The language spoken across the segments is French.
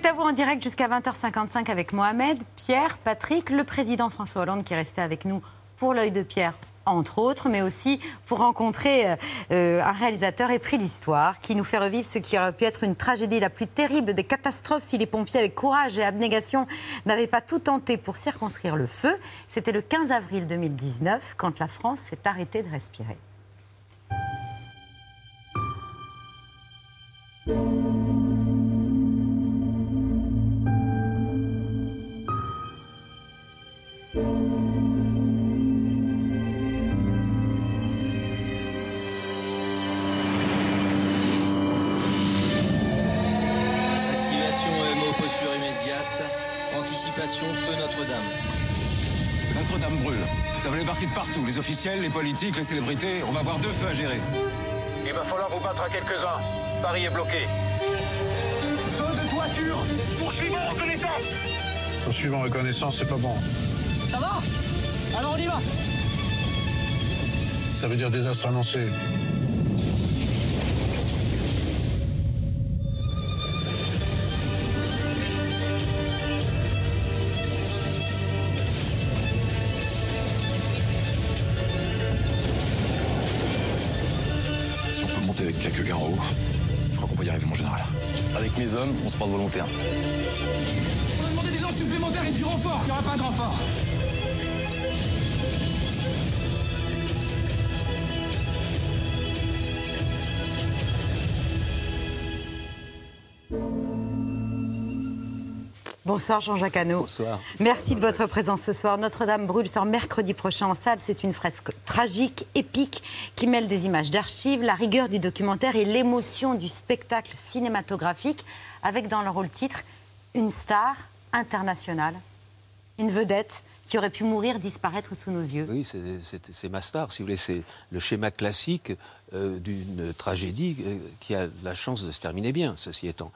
C'est à vous en direct jusqu'à 20h55 avec Mohamed, Pierre, Patrick, le président François Hollande qui est resté avec nous pour l'œil de Pierre entre autres, mais aussi pour rencontrer euh, euh, un réalisateur épris d'histoire qui nous fait revivre ce qui aurait pu être une tragédie la plus terrible des catastrophes si les pompiers, avec courage et abnégation, n'avaient pas tout tenté pour circonscrire le feu. C'était le 15 avril 2019, quand la France s'est arrêtée de respirer. Les partir de partout. Les officiels, les politiques, les célébrités. On va avoir deux feux à gérer. Il va falloir vous battre à quelques-uns. Paris est bloqué. Feu de toiture Poursuivons reconnaissance Poursuivant reconnaissance, c'est pas bon. Ça va? Alors on y va Ça veut dire désastre annoncé. Mes hommes, on se porte volontaire. On a demandé des lances supplémentaires et du renfort Il n'y aura pas de renfort Bonsoir Jean-Jacques Hano. Bonsoir. Merci de votre présence ce soir. Notre-Dame brûle sort mercredi prochain en salle. C'est une fresque tragique, épique, qui mêle des images d'archives, la rigueur du documentaire et l'émotion du spectacle cinématographique, avec dans le rôle titre une star internationale, une vedette qui aurait pu mourir, disparaître sous nos yeux. Oui, c'est- ma star, si vous voulez. C'est le schéma classique euh, d'une tragédie euh, qui a la chance de se terminer bien, ceci étant.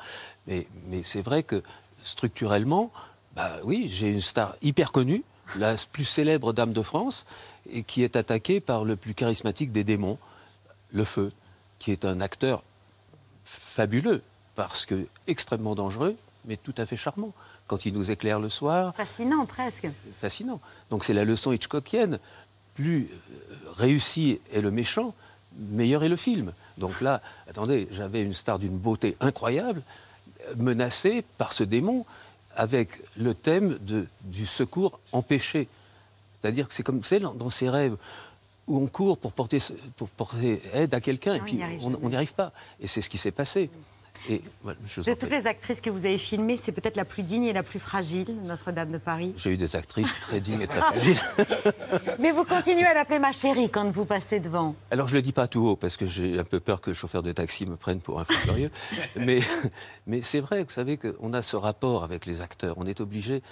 Mais, mais c'est vrai que structurellement, bah oui, j'ai une star hyper connue, la plus célèbre dame de France, et qui est attaquée par le plus charismatique des démons, le feu, qui est un acteur fabuleux, parce que extrêmement dangereux, mais tout à fait charmant. Quand il nous éclaire le soir, Fascinant presque. fascinant. Donc c'est la leçon Hitchcockienne. Plus euh, réussi est le méchant, meilleur est le film. Donc là, attendez, j'avais une star d'une beauté incroyable, menacée par ce démon, avec le thème de, du secours empêché. C'est-à-dire que c'est comme c'est dans, dans ces rêves où on court pour porter, pour porter aide à quelqu'un et puis on n'y arrive pas. Et c'est ce qui s'est passé. Et voilà, De toutes les actrices que vous avez filmées, c'est peut-être la plus digne et la plus fragile, Notre-Dame de Paris. J'ai eu des actrices très dignes et très fragiles. Mais vous continuez à l'appeler ma chérie quand vous passez devant. Alors je le dis pas tout haut parce que j'ai un peu peur que le chauffeur de taxi me prenne pour un fou furieux. mais mais c'est vrai, vous savez qu'on a ce rapport avec les acteurs. On est obligé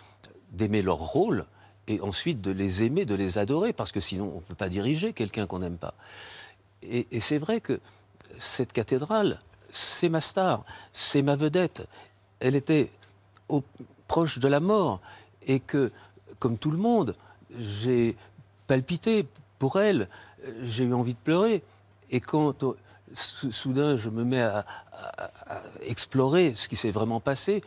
d'aimer leur rôle et ensuite de les aimer, de les adorer parce que sinon on ne peut pas diriger quelqu'un qu'on n'aime pas. Et, et c'est vrai que cette cathédrale, c'est ma star, c'est ma vedette. Elle était au- proche de la mort et que, comme tout le monde, j'ai palpité pour elle, j'ai eu envie de pleurer. Et quand euh, sou- soudain je me mets à explorer ce qui s'est vraiment passé,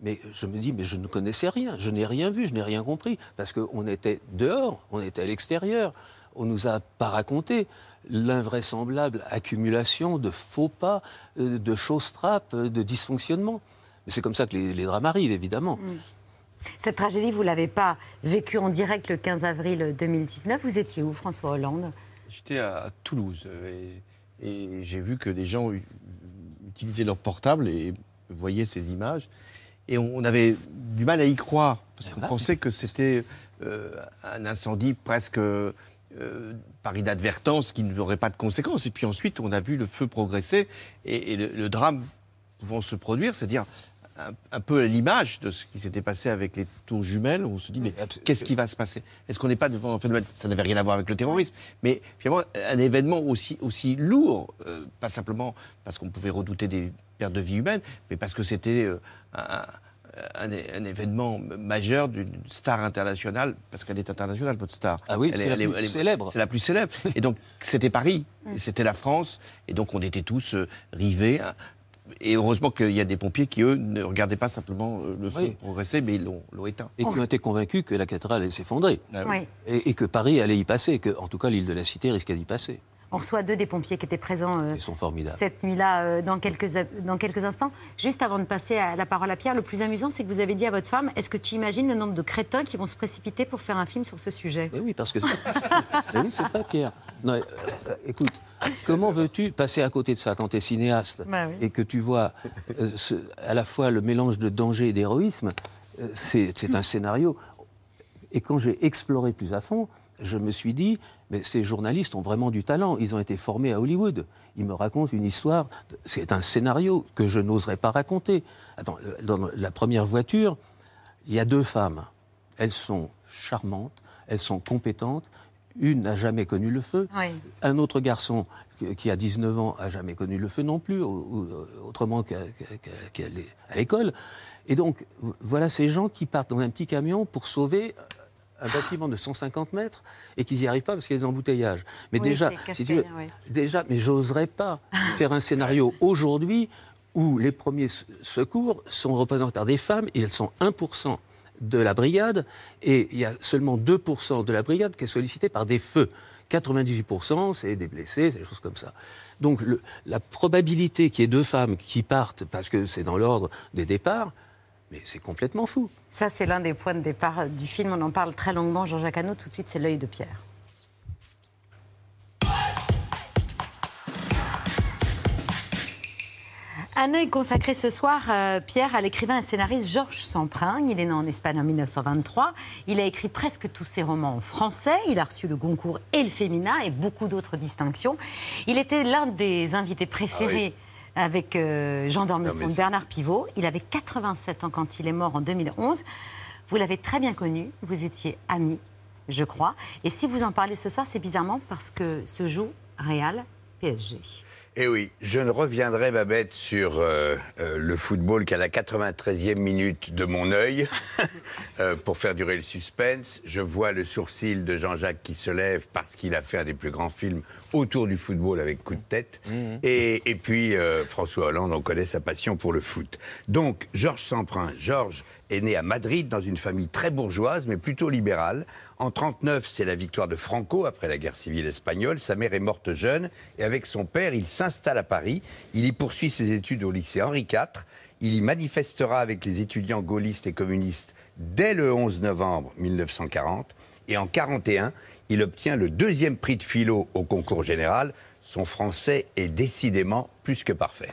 mais je me dis, mais je ne connaissais rien, je n'ai rien vu, je n'ai rien compris, parce qu'on était dehors, on était à l'extérieur, on nous a pas raconté l'invraisemblable accumulation de faux pas, euh, de choses trappes, euh, de dysfonctionnements. Mais c'est comme ça que les, les drames arrivent, évidemment. Cette tragédie, vous ne l'avez pas vécue en direct le 15 avril 2019. Vous étiez où, François Hollande? J'étais à, Toulouse euh, et, et j'ai vu que des gens utilisaient leur portable et voyaient ces images. Et on, on avait du mal à y croire parce qu'on pensait que c'était euh, un incendie presque euh, par inadvertance qui n'aurait pas de conséquences. Et puis ensuite, on a vu le feu progresser et, et le, le drame pouvant se produire, c'est-à-dire un, un peu à l'image de ce qui s'était passé avec les tours jumelles. On se dit, mais qu'est-ce qui va se passer? Est-ce qu'on n'est pas devant un phénomène Ça n'avait rien à voir avec le terrorisme, mais finalement, un événement aussi, aussi lourd, euh, pas simplement parce qu'on pouvait redouter des pertes de vie humaines, mais parce que c'était euh, un, un, un événement majeur d'une star internationale, parce qu'elle est internationale, votre star. Ah oui, c'est est- la plus célèbre. C'est la plus célèbre. Et donc, c'était Paris, et c'était la France, et donc on était tous euh, rivés. hein. Et heureusement qu'il y a des pompiers qui, eux, ne regardaient pas simplement euh, le feu Oui. progresser, mais ils l'ont éteint. Et qui ont été convaincus que la cathédrale allait s'effondrer. Ah. Oui. Et, et que Paris allait y passer, que, en tout cas, l'île de la Cité risquait d'y passer. On reçoit deux des pompiers qui étaient présents euh, Ils sont formidables. cette nuit-là euh, dans, quelques, dans quelques instants. Juste avant de passer à la parole à Pierre, le plus amusant, c'est que vous avez dit à votre femme Est-ce que tu imagines le nombre de crétins qui vont se précipiter pour faire un film sur ce sujet? Mais oui, parce que. Mais oui, c'est pas Pierre. Non, euh, écoute, comment veux-tu passer à côté de ça quand tu es cinéaste Bah oui. et que tu vois euh, ce- à la fois le mélange de danger et d'héroïsme euh, c'est un scénario. Et quand j'ai exploré plus à fond, je me suis dit, mais ces journalistes ont vraiment du talent. Ils ont été formés à Hollywood. Ils me racontent une histoire. C'est un scénario que je n'oserais pas raconter. Attends, euh, dans la première voiture, il y a deux femmes. Elles sont charmantes, elles sont compétentes. Une n'a jamais connu le feu. Oui. Un autre garçon qui- a 19 ans a jamais connu le feu non plus, autrement qu'à l'école. Et donc, voilà ces gens qui partent dans un petit camion pour sauver un bâtiment de 150 mètres et qui n'y arrivent pas parce qu'il y a des embouteillages. Mais Oui, déjà, si tu veux, oui. déjà, mais j'oserais pas faire un scénario aujourd'hui où les premiers se- secours sont représentés par des femmes et elles sont 1% de la brigade et il y a seulement 2% de la brigade qui est sollicitée par des feux. 98% c'est des blessés, c'est des choses comme ça. Donc le- la probabilité qu'il y ait deux femmes qui partent parce que c'est dans l'ordre des départs, mais c'est complètement fou. Ça, c'est l'un des points de départ euh, du film. On en parle très longuement, Jean-Jacques Hano. Tout de suite, c'est l'œil de Pierre. Un œil consacré ce soir, euh, Pierre, à l'écrivain et scénariste Georges Samprin. Il est né en Espagne en 1923. Il a écrit presque tous ses romans en français. Il a reçu le Goncourt et le Féminin et beaucoup d'autres distinctions. Il était l'un des invités préférés avec euh, Jean d'Ormesson, Bernard Pivot. Il avait 87 ans quand il est mort en 2011. Vous l'avez très bien connu. Vous étiez amis, je crois. Et si vous en parlez ce soir, c'est bizarrement parce que se joue Real PSG. Eh oui, je ne reviendrai, Babette, sur euh, euh, le football qu'à la 93e minute de mon œil, euh, pour faire durer le suspense. Je vois le sourcil de Jean-Jacques qui se lève parce qu'il a fait un des plus grands films autour du football avec coup de tête. Et, et puis, François Hollande, on connaît sa passion pour le foot. Donc, Georges Samprin. Georges est né à Madrid dans une famille très bourgeoise, mais plutôt libérale. En 39, c'est la victoire de Franco après la guerre civile espagnole. Sa mère est morte jeune et avec son père, il s'installe à Paris. Il y poursuit ses études au lycée Henri IV. Il y manifestera avec les étudiants gaullistes et communistes dès le 11 novembre 1940. Et en 41, il obtient le deuxième prix de philo au concours général. Son français est décidément plus que parfait.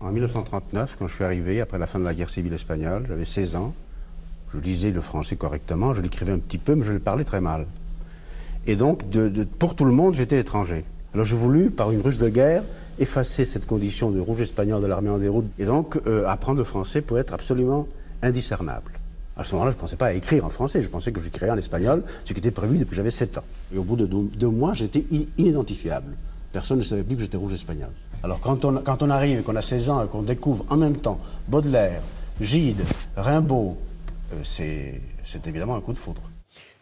En 1939, quand je suis arrivé, après la fin de la guerre civile espagnole, j'avais 16 ans. Je lisais le français correctement, je l'écrivais un petit peu, mais je le parlais très mal. Et donc, pour tout le monde, j'étais étranger. Alors j'ai voulu, par une ruse de guerre, effacer cette condition de rouge espagnol de l'armée en déroute, et donc euh, apprendre le français pour être absolument indiscernable. À ce moment-là, je ne pensais pas à écrire en français, je pensais que j'écrirais en espagnol, ce qui était prévu depuis que j'avais 7 ans. Et au bout de deux, mois, j'étais inidentifiable. Personne ne savait plus que j'étais rouge espagnol. Alors quand on, arrive qu'on a 16 ans et qu'on découvre en même temps Baudelaire, Gide, Rimbaud, c'est c'est évidemment un coup de foudre.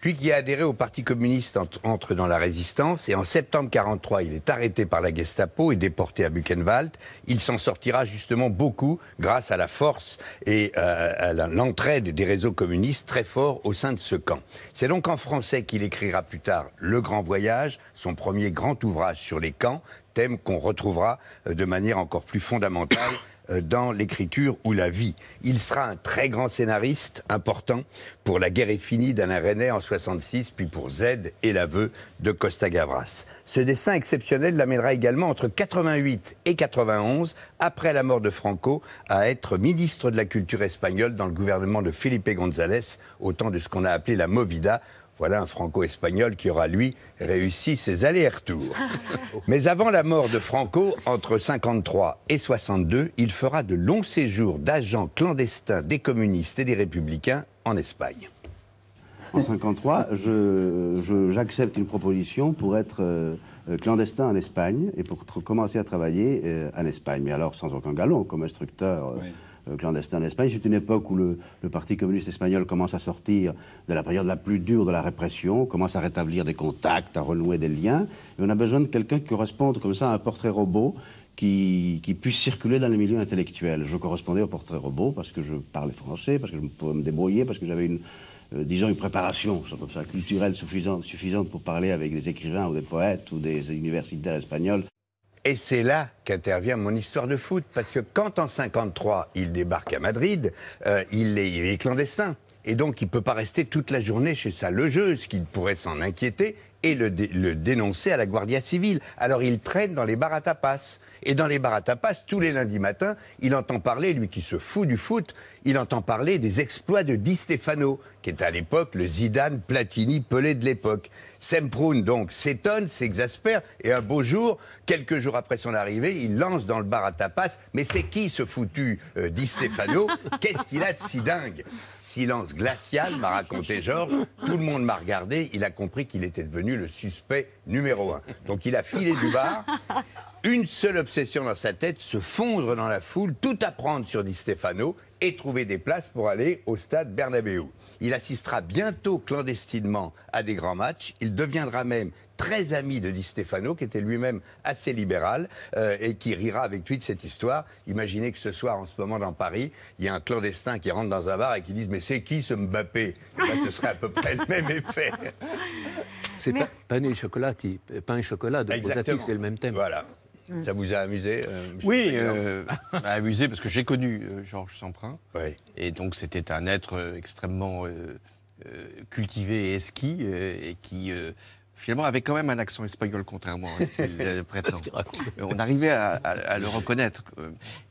Lui qui a adhéré au Parti communiste entre, dans la résistance et en septembre 43, il est arrêté par la Gestapo et déporté à Buchenwald. Il s'en sortira justement beaucoup grâce à la force et euh, à l'entraide des réseaux communistes très forts au sein de ce camp. C'est donc en français qu'il écrira plus tard Le Grand Voyage, son premier grand ouvrage sur les camps, thème qu'on retrouvera euh, de manière encore plus fondamentale euh, dans l'écriture ou la vie. Il sera un très grand scénariste, important pour La guerre est finie d'Alain Resnais en 66, puis pour Z et l'aveu de Costa Gavras. Ce dessin exceptionnel l'amènera également entre 88 et 91, après la mort de Franco, à être ministre de la Culture espagnole dans le gouvernement de Felipe González, au temps de ce qu'on a appelé la Movida, voilà un franco-espagnol qui aura, lui, réussi ses allers-retours. Mais avant la mort de Franco, entre 53 et 62, il fera de longs séjours d'agents clandestins des communistes et des républicains en Espagne. En 53, je- je- j'accepte une proposition pour être euh, euh, clandestin en Espagne et pour tr- commencer à travailler euh, en Espagne. Mais alors sans aucun galon, comme instructeur euh, clandestin en Espagne. C'est une époque où le, Parti communiste espagnol commence à sortir de la période la plus dure de la répression, commence à rétablir des contacts, à renouer des liens. Et on a besoin de quelqu'un qui corresponde comme ça à un portrait robot qui, puisse circuler dans les milieux intellectuels. Je correspondais au portrait robot parce que je parlais français, parce que je pouvais me débrouiller, parce que j'avais une, euh, disons, une préparation, comme ça, culturelle suffisante pour parler avec des écrivains ou des poètes ou des universitaires espagnols. Et c'est là qu'intervient mon histoire de foot, parce que quand en 53 il débarque à Madrid, euh, il, est, il est clandestin. Et donc il ne peut pas rester toute la journée chez sa logeuse, qu'il pourrait s'en inquiéter et le, dé- le dénoncer à la Guardia civile. Alors il traîne dans les bars à tapas. Et dans les bars à tapas, tous les lundis matins, il entend parler, lui qui se fout du foot, il entend parler des exploits de Di Stefano, qui est à l'époque le Zidane Platini Pelé de l'époque. Semprun donc s'étonne, s'exaspère, et un beau jour, quelques jours après son arrivée, il lance dans le bar à tapas Mais c'est qui ce foutu euh, Di Stefano? Qu'est-ce qu'il a de si dingue? Silence glacial, m'a raconté Georges. Tout le monde m'a regardé, il a compris qu'il était devenu le suspect numéro un. Donc il a filé du bar. Une seule obsession dans sa tête, se fondre dans la foule, tout apprendre sur Di Stefano et trouver des places pour aller au stade Bernabéu. Il assistera bientôt clandestinement à des grands matchs. Il deviendra même très ami de Di Stefano, qui était lui-même assez libéral euh, et qui rira avec lui de cette histoire. Imaginez que ce soir, en ce moment, dans Paris, il y a un clandestin qui rentre dans un bar et qui dit Mais c'est qui ce Mbappé? Là, Ce serait à peu près le même effet. C'est pas, pain et chocolati, pain et chocolat de. Rosati, c'est le même thème. Voilà. Ça vous a amusé euh, Oui, euh, amusé parce que j'ai connu euh, Georges Semprin. Oui. Et donc c'était un être euh, extrêmement euh, cultivé et esqui euh, et qui finalement avait quand même un accent espagnol contrairement à ce qu'il prétend. On arrivait à, à- à le reconnaître.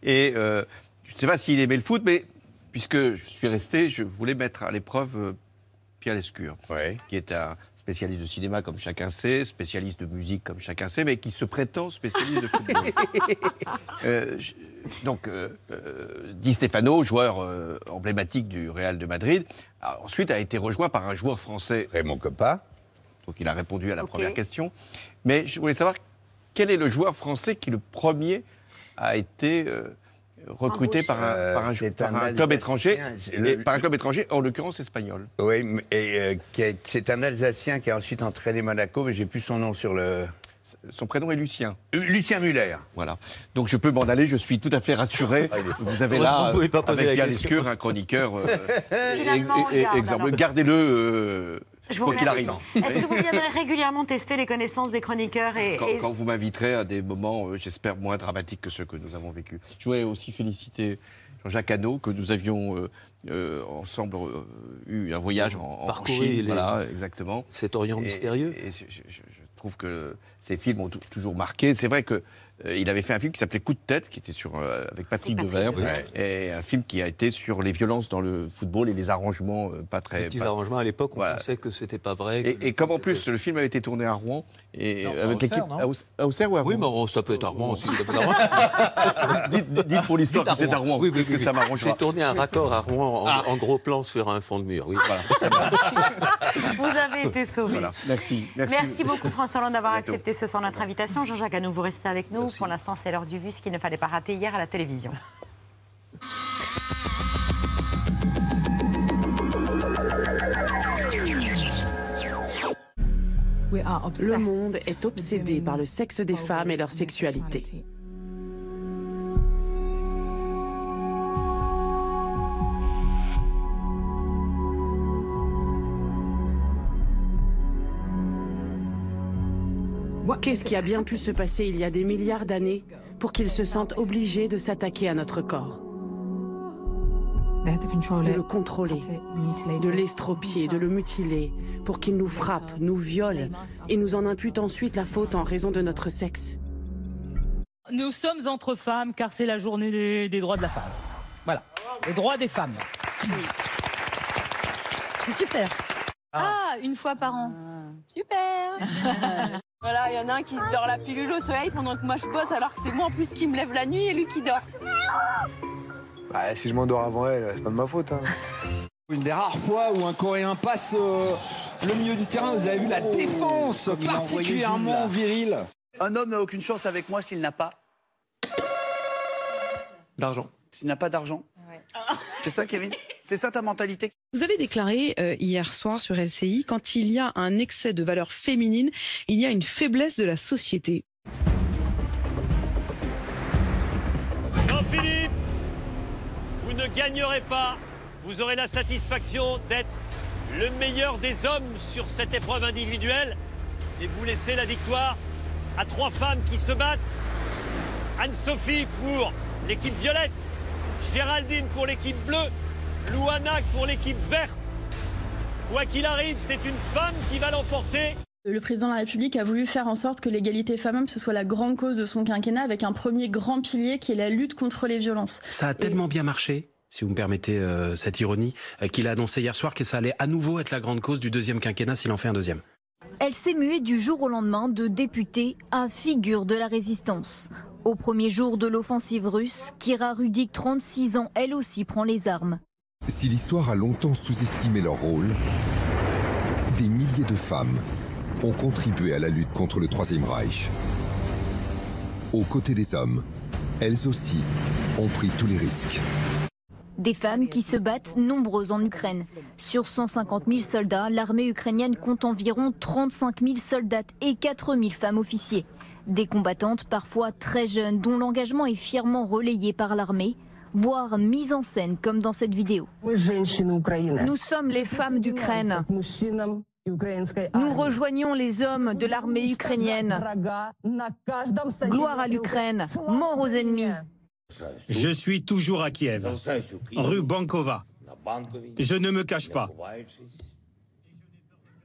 Et je ne sais pas s'il aimait le foot, mais puisque je suis resté, je voulais mettre à l'épreuve Pierre Lescure, Ouais. qui est un spécialiste de cinéma comme chacun sait, spécialiste de musique comme chacun sait, mais qui se prétend spécialiste de football. Euh, je- donc, euh, euh, Di Stefano, joueur euh, emblématique du Real de Madrid, a- ensuite a été rejoint par un joueur français. Raymond Coppa. Donc, il a répondu à la première question. Mais je voulais savoir quel est le joueur français qui, le premier, a été euh, recruté par un, Euh, par un- c'est par un un club étranger, le- par un club étranger, en l'occurrence espagnol. Oui, et euh, c'est un Alsacien qui a ensuite entraîné Monaco, mais j'ai plus son nom sur le. Son prénom est Lucien. Euh, Lucien Muller. Voilà. Donc je peux m'en aller, je suis tout à fait rassuré. Vous avez là, vous pouvez pas poser avec la un chroniqueur. euh, Finalement, on et- et- garde, exemple, alors. Gardez-le euh, Je vous quoi qu'il arrive. Est-ce que vous viendrez régulièrement tester les connaissances des chroniqueurs et, Quand, et- quand vous m'inviterez à des moments, euh, j'espère, moins dramatiques que ceux que nous avons vécus. Je voudrais aussi féliciter Jean-Jacques Hano, que nous avions euh, euh, ensemble euh, eu un voyage en, en Chine. les- Voilà, exactement. Cet Orient Et- mystérieux. Et, je, je- je trouve que ces films ont tou- toujours marqué. C'est vrai que euh, il avait fait un film qui s'appelait Coup de tête, qui était sur euh, avec Patrick Patrick Devers, et un film qui a été sur les violences dans le football et les arrangements euh, pas très. Petits pas- arrangements à l'époque, on Voilà. pensait que c'était pas vrai. Et, comme en plus le film avait été tourné à Rouen et Non, à avec Auxerre, l'équipe à Auxerre- à ou à Rouen Oui, mais ça peut être à Rouen aussi. à dites, dites- pour l'histoire que c'est à Rouen, Oui, oui, parce que oui, ça oui. m'arrangera. J'ai tourné un raccord à Rouen en, Ah. en gros plan sur un fond de mur. Oui, voilà. vous avez été sauvé. Voilà. Merci, merci. Merci beaucoup François Hollande d'avoir accepté ce soir notre invitation. Jean-Jacques Hano, vous restez avec nous. Merci. Pour l'instant, c'est l'heure du vu, ce qu'il ne fallait pas rater hier à la télévision. Le monde est obsédé par le sexe des femmes et leur sexualité. Qu'est-ce qui a bien pu se passer il y a des milliards d'années pour qu'ils se sentent obligés de s'attaquer à notre corps? De le contrôler, de l'estropier, de le mutiler, pour qu'il nous frappe, nous viole et nous en impute ensuite la faute en raison de notre sexe. Nous sommes entre femmes car c'est la journée des, des droits de la femme. Voilà, les droits des femmes. C'est super. Ah, une fois par an. Super Voilà, il y en a un qui se dort la pilule au soleil pendant que moi je bosse alors que c'est moi en plus qui me lève la nuit et lui qui dort. Bah, si je m'endors avant elle, c'est pas de ma faute. hein. Une des rares fois où un Coréen passe euh, le milieu du terrain, vous avez vu la défense particulièrement virile. Un homme n'a aucune chance avec moi s'il n'a pas. D'argent. S'il n'a pas d'argent. C'est ça, Kevin? C'est ça ta mentalité? Vous avez déclaré euh, hier soir sur LCI, quand il y a un excès de valeurs féminines, il y a une faiblesse de la société. Philippe, vous ne gagnerez pas. Vous aurez la satisfaction d'être le meilleur des hommes sur cette épreuve individuelle. Et vous laissez la victoire à trois femmes qui se battent. Anne-Sophie pour l'équipe violette, Géraldine pour l'équipe bleue, Louana pour l'équipe verte. Quoi qu'il arrive, c'est une femme qui va l'emporter. Le président de la République a voulu faire en sorte que l'égalité femmes-hommes ce soit la grande cause de son quinquennat avec un premier grand pilier qui est la lutte contre les violences. Ça a tellement bien marché si vous me permettez euh, cette ironie, euh, qu'il a annoncé hier soir que ça allait à nouveau être la grande cause du deuxième quinquennat s'il en fait un deuxième. Elle s'est muée du jour au lendemain de députée à figure de la résistance. Au premier jour de l'offensive russe, Kira Rudik, 36 ans, elle aussi prend les armes. Si l'histoire a longtemps sous-estimé leur rôle, des milliers de femmes ont contribué à la lutte contre le Troisième Reich. Aux côtés des hommes, elles aussi ont pris tous les risques. Des femmes qui se battent nombreuses en Ukraine. Sur 150 000 soldats, l'armée ukrainienne compte environ 35 000 soldats et 4 000 femmes officiers. Des combattantes parfois très jeunes dont l'engagement est fièrement relayé par l'armée, voire mise en scène comme dans cette vidéo. Nous sommes les femmes d'Ukraine. Nous rejoignons les hommes de l'armée ukrainienne. Gloire à l'Ukraine, mort aux ennemis. Je suis toujours à Kiev, rue Bankova. Je ne me cache pas.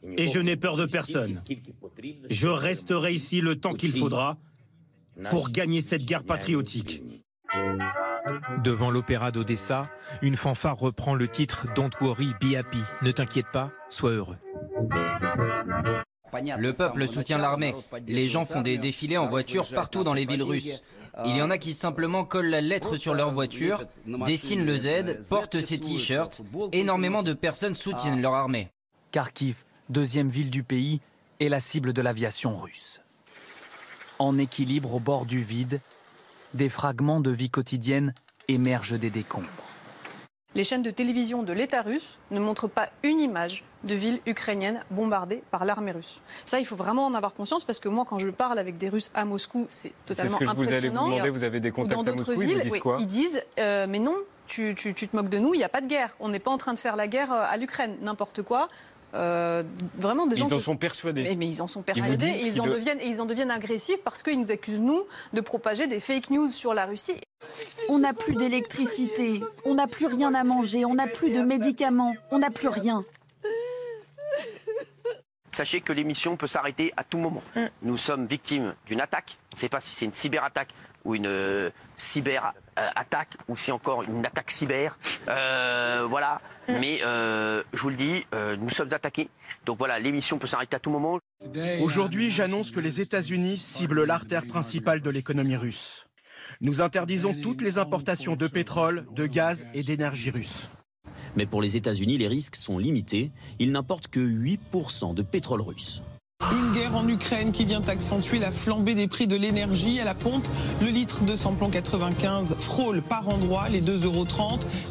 Et je n'ai peur de personne. Je resterai ici le temps qu'il faudra pour gagner cette guerre patriotique. Devant l'opéra d'Odessa, une fanfare reprend le titre Don't worry, be happy. Ne t'inquiète pas, sois heureux. Le peuple soutient l'armée. Les gens font des défilés en voiture partout dans les villes russes. Il y en a qui simplement collent la lettre sur leur voiture, dessinent le Z, portent ces t-shirts. Énormément de personnes soutiennent leur armée. Kharkiv, deuxième ville du pays, est la cible de l'aviation russe. En équilibre au bord du vide, des fragments de vie quotidienne émergent des décombres. Les chaînes de télévision de l'État russe ne montrent pas une image de ville ukrainienne bombardée par l'armée russe. Ça, il faut vraiment en avoir conscience parce que moi, quand je parle avec des Russes à Moscou, c'est totalement ce que impressionnant. vous allez vous demander, vous avez des Ou contacts dans à d'autres Moscou, ils villes, vous disent oui, quoi ils disent euh, mais non, tu, tu- tu te moques de nous, il n'y a pas de guerre. On n'est pas en train de faire la guerre euh, à l'Ukraine, n'importe quoi. Euh, vraiment des gens Ils en que- sont persuadés. Mais, mais ils en sont Ils persuadés disent et ils en le- deviennent et ils en deviennent agressifs parce qu'ils nous accusent nous de propager des fake news sur la Russie. On n'a plus d'électricité, on n'a plus rien à manger, on n'a plus de médicaments, on n'a plus rien. Sachez que l'émission peut s'arrêter à tout moment. Nous sommes victimes d'une attaque. On ne sait pas si c'est une cyberattaque ou une euh, cyber-attaque ou si encore une attaque cyber. Euh, voilà. Mais euh, je vous le dis, euh, nous sommes attaqués. Donc voilà, l'émission peut s'arrêter à tout moment. Aujourd'hui, j'annonce que les États-Unis ciblent l'artère principale de l'économie russe. Nous interdisons toutes les importations de pétrole, de gaz et d'énergie russe. Mais pour les États-Unis, les risques sont limités. Ils n'importent que 8% de pétrole russe. Une guerre en Ukraine qui vient accentuer la flambée des prix de l'énergie à la pompe. Le litre de samplon 95 frôle par endroits les 2,30 euros.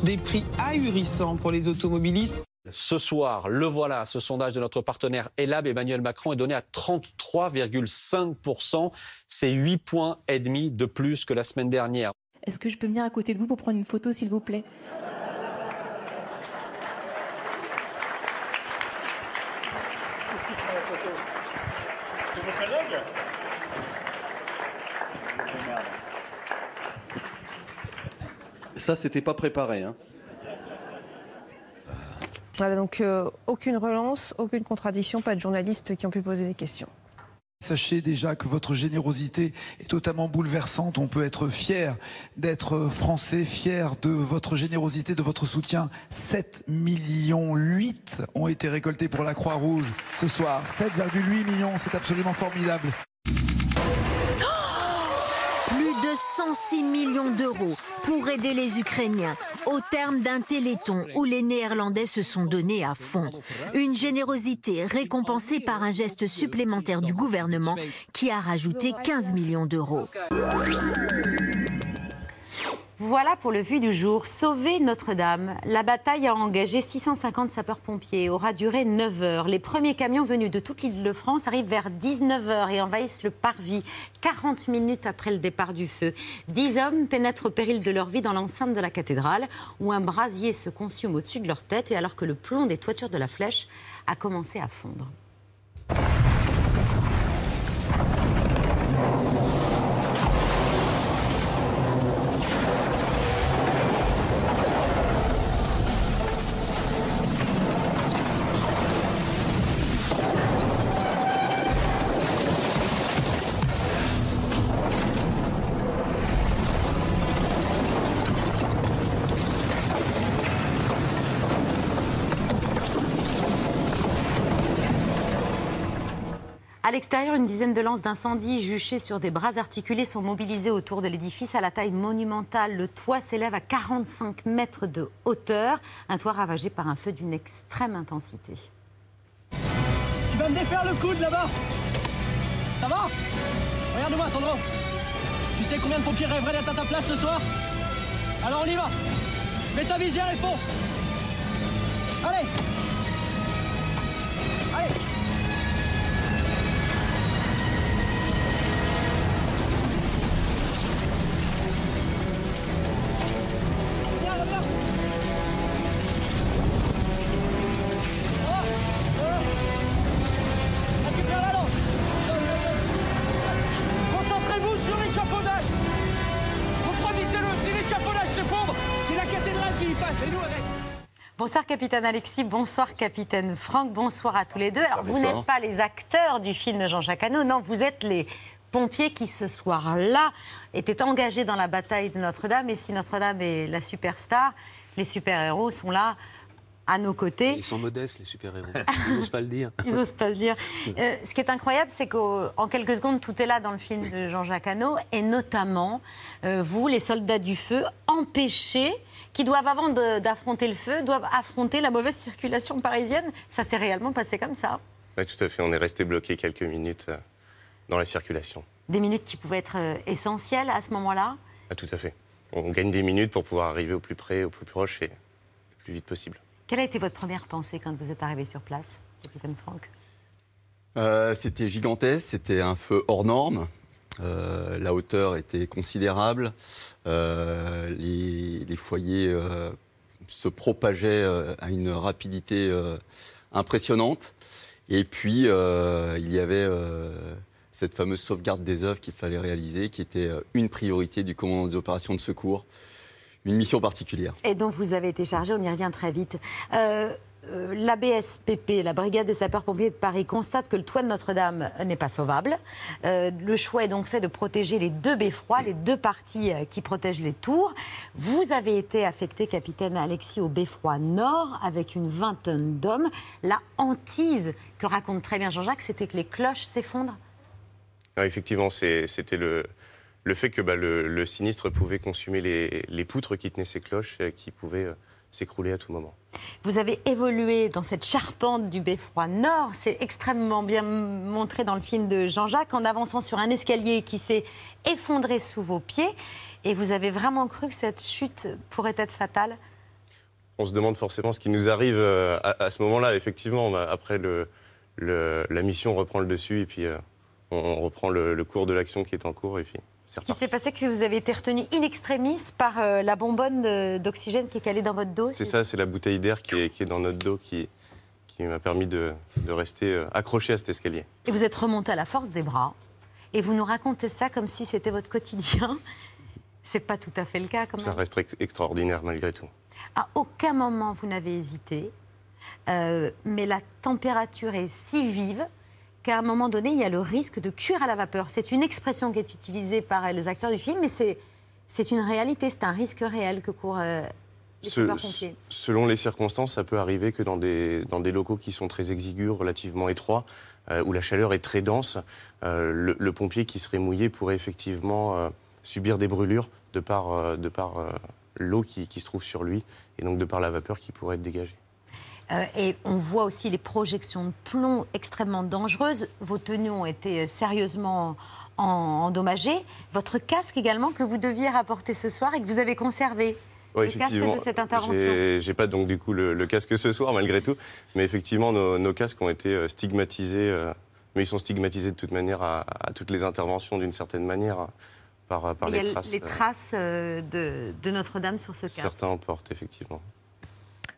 Des prix ahurissants pour les automobilistes. Ce soir, le voilà, ce sondage de notre partenaire Elab, Emmanuel Macron est donné à 33,5%. C'est 8 points et demi de plus que la semaine dernière. Est-ce que je peux venir à côté de vous pour prendre une photo, s'il vous plaît? Ça, c'était pas préparé. Hein. Voilà, donc euh, aucune relance, aucune contradiction, pas de journalistes qui ont pu poser des questions. Sachez déjà que votre générosité est totalement bouleversante. On peut être fier d'être français, fier de votre générosité, de votre soutien. 7 millions 8 ont été récoltés pour la Croix-Rouge ce soir. 7,8 millions, c'est absolument formidable. 106 millions d'euros pour aider les Ukrainiens au terme d'un téléthon où les Néerlandais se sont donnés à fond. Une générosité récompensée par un geste supplémentaire du gouvernement qui a rajouté 15 millions d'euros. Voilà pour le vu du jour. Sauver Notre-Dame. La bataille a engagé 650 sapeurs-pompiers. Aura duré 9 heures. Les premiers camions venus de toute l'île de France arrivent vers 19 heures et envahissent le parvis. 40 minutes après le départ du feu. 10 hommes pénètrent au péril de leur vie dans l'enceinte de la cathédrale où un brasier se consume au-dessus de leur tête et alors que le plomb des toitures de la flèche a commencé à fondre. L'extérieur, une dizaine de lances d'incendie juchées sur des bras articulés sont mobilisées autour de l'édifice à la taille monumentale. Le toit s'élève à 45 mètres de hauteur, un toit ravagé par un feu d'une extrême intensité. Tu vas me défaire le coude là-bas. Ça va? Regarde-moi, Sandro. Tu sais combien de pompiers rêveraient d'être à ta place ce soir? Alors on y va. Mets ta visière et fonce. Allez capitaine Alexis, bonsoir capitaine Franck, bonsoir à tous les deux. Alors vous n'êtes pas les acteurs du film de Jean-Jacques Hano, non, vous êtes les pompiers qui ce soir-là étaient engagés dans la bataille de Notre-Dame. Et si Notre-Dame est la superstar, les super-héros sont là à nos côtés. Ils sont modestes, les super-héros. Ils n'osent pas le dire. Ils n'osent pas le dire. Euh, ce qui est incroyable, c'est qu'en quelques secondes, tout est là dans le film de Jean-Jacques Hano, et notamment, euh, vous, les soldats du feu, empêchés, qui doivent, avant d'affronter le feu, doivent affronter la mauvaise circulation parisienne. Ça s'est réellement passé comme ça. Oui, tout à fait. On est resté bloqué quelques minutes euh, dans la circulation. Des minutes qui pouvaient être euh, essentielles à ce moment-là? Ah, tout à fait. On gagne des minutes pour pouvoir arriver au plus près, au plus proche et le plus vite possible. Quelle a été votre première pensée quand vous êtes arrivé sur place, capitaine Franck? Euh, c'était gigantesque, c'était un feu hors norme. Euh, la hauteur était considérable. Euh, les, foyers euh, se propageaient à une rapidité impressionnante. Et puis, il y avait cette fameuse sauvegarde des œuvres qu'il fallait réaliser, qui était une priorité du commandant des opérations de secours. Une mission particulière. Et dont vous avez été chargé, on y revient très vite. Euh, la la Brigade des sapeurs-pompiers de Paris, constate que le toit de Notre-Dame n'est pas sauvable. Euh, le choix est donc fait de protéger les deux beffrois, les deux parties euh, qui protègent les tours. Vous avez été affecté, capitaine Alexis, au beffroi nord avec une vingtaine d'hommes. La hantise que raconte très bien Jean-Jacques, c'était que les cloches s'effondrent. Ah, effectivement, c'était le, fait que bah, le, sinistre pouvait consumer les, les poutres qui tenaient ces cloches, euh, qui pouvaient s'écrouler à tout moment. Vous avez évolué dans cette charpente du beffroi nord. C'est extrêmement bien montré dans le film de Jean-Jacques en avançant sur un escalier qui s'est effondré sous vos pieds. Et vous avez vraiment cru que cette chute pourrait être fatale? On se demande forcément ce qui nous arrive euh, à, à ce moment-là. Effectivement, bah, après, le, le- la mission reprend le dessus et puis euh, on, on reprend le, le cours de l'action qui est en cours et puis c'est Ce qui s'est passé, c'est que vous avez été retenu in extremis par euh, la bonbonne d'oxygène qui est calée dans votre dos. C'est ça, c'est la bouteille d'air qui est, qui est dans notre dos qui, qui m'a permis de, de rester euh, accroché à cet escalier. Et vous êtes remonté à la force des bras. Et vous nous racontez ça comme si c'était votre quotidien. C'est pas tout à fait le cas, quand Ça même. reste ex- extraordinaire malgré tout. À aucun moment vous n'avez hésité, Euh, mais la température est si vive qu'à un moment donné, il y a le risque de cuire à la vapeur. C'est une expression qui est utilisée par les acteurs du film, mais c'est, c'est une réalité, c'est un risque réel que courent euh, les sapeurs-pompiers. selon les circonstances, ça peut arriver que dans des, dans des locaux qui sont très exigus, relativement étroits, euh, où la chaleur est très dense, euh, le, le pompier qui serait mouillé pourrait effectivement euh, subir des brûlures de par, euh, de par euh, l'eau qui, qui se trouve sur lui et donc de par la vapeur qui pourrait être dégagée. Euh, et on voit aussi les projections de plomb extrêmement dangereuses. Vos tenues ont été sérieusement en- endommagées. Votre casque également que vous deviez rapporter ce soir et que vous avez conservé. Casque effectivement. de cette intervention. J'ai- pas donc du coup le, le casque ce soir malgré tout, mais effectivement nos, nos casques ont été euh, stigmatisés, euh, mais ils sont stigmatisés de toute manière à, à toutes les interventions d'une certaine manière par, par y a les traces. les euh, traces euh, de, de Notre-Dame sur ce casque. certains en portent effectivement.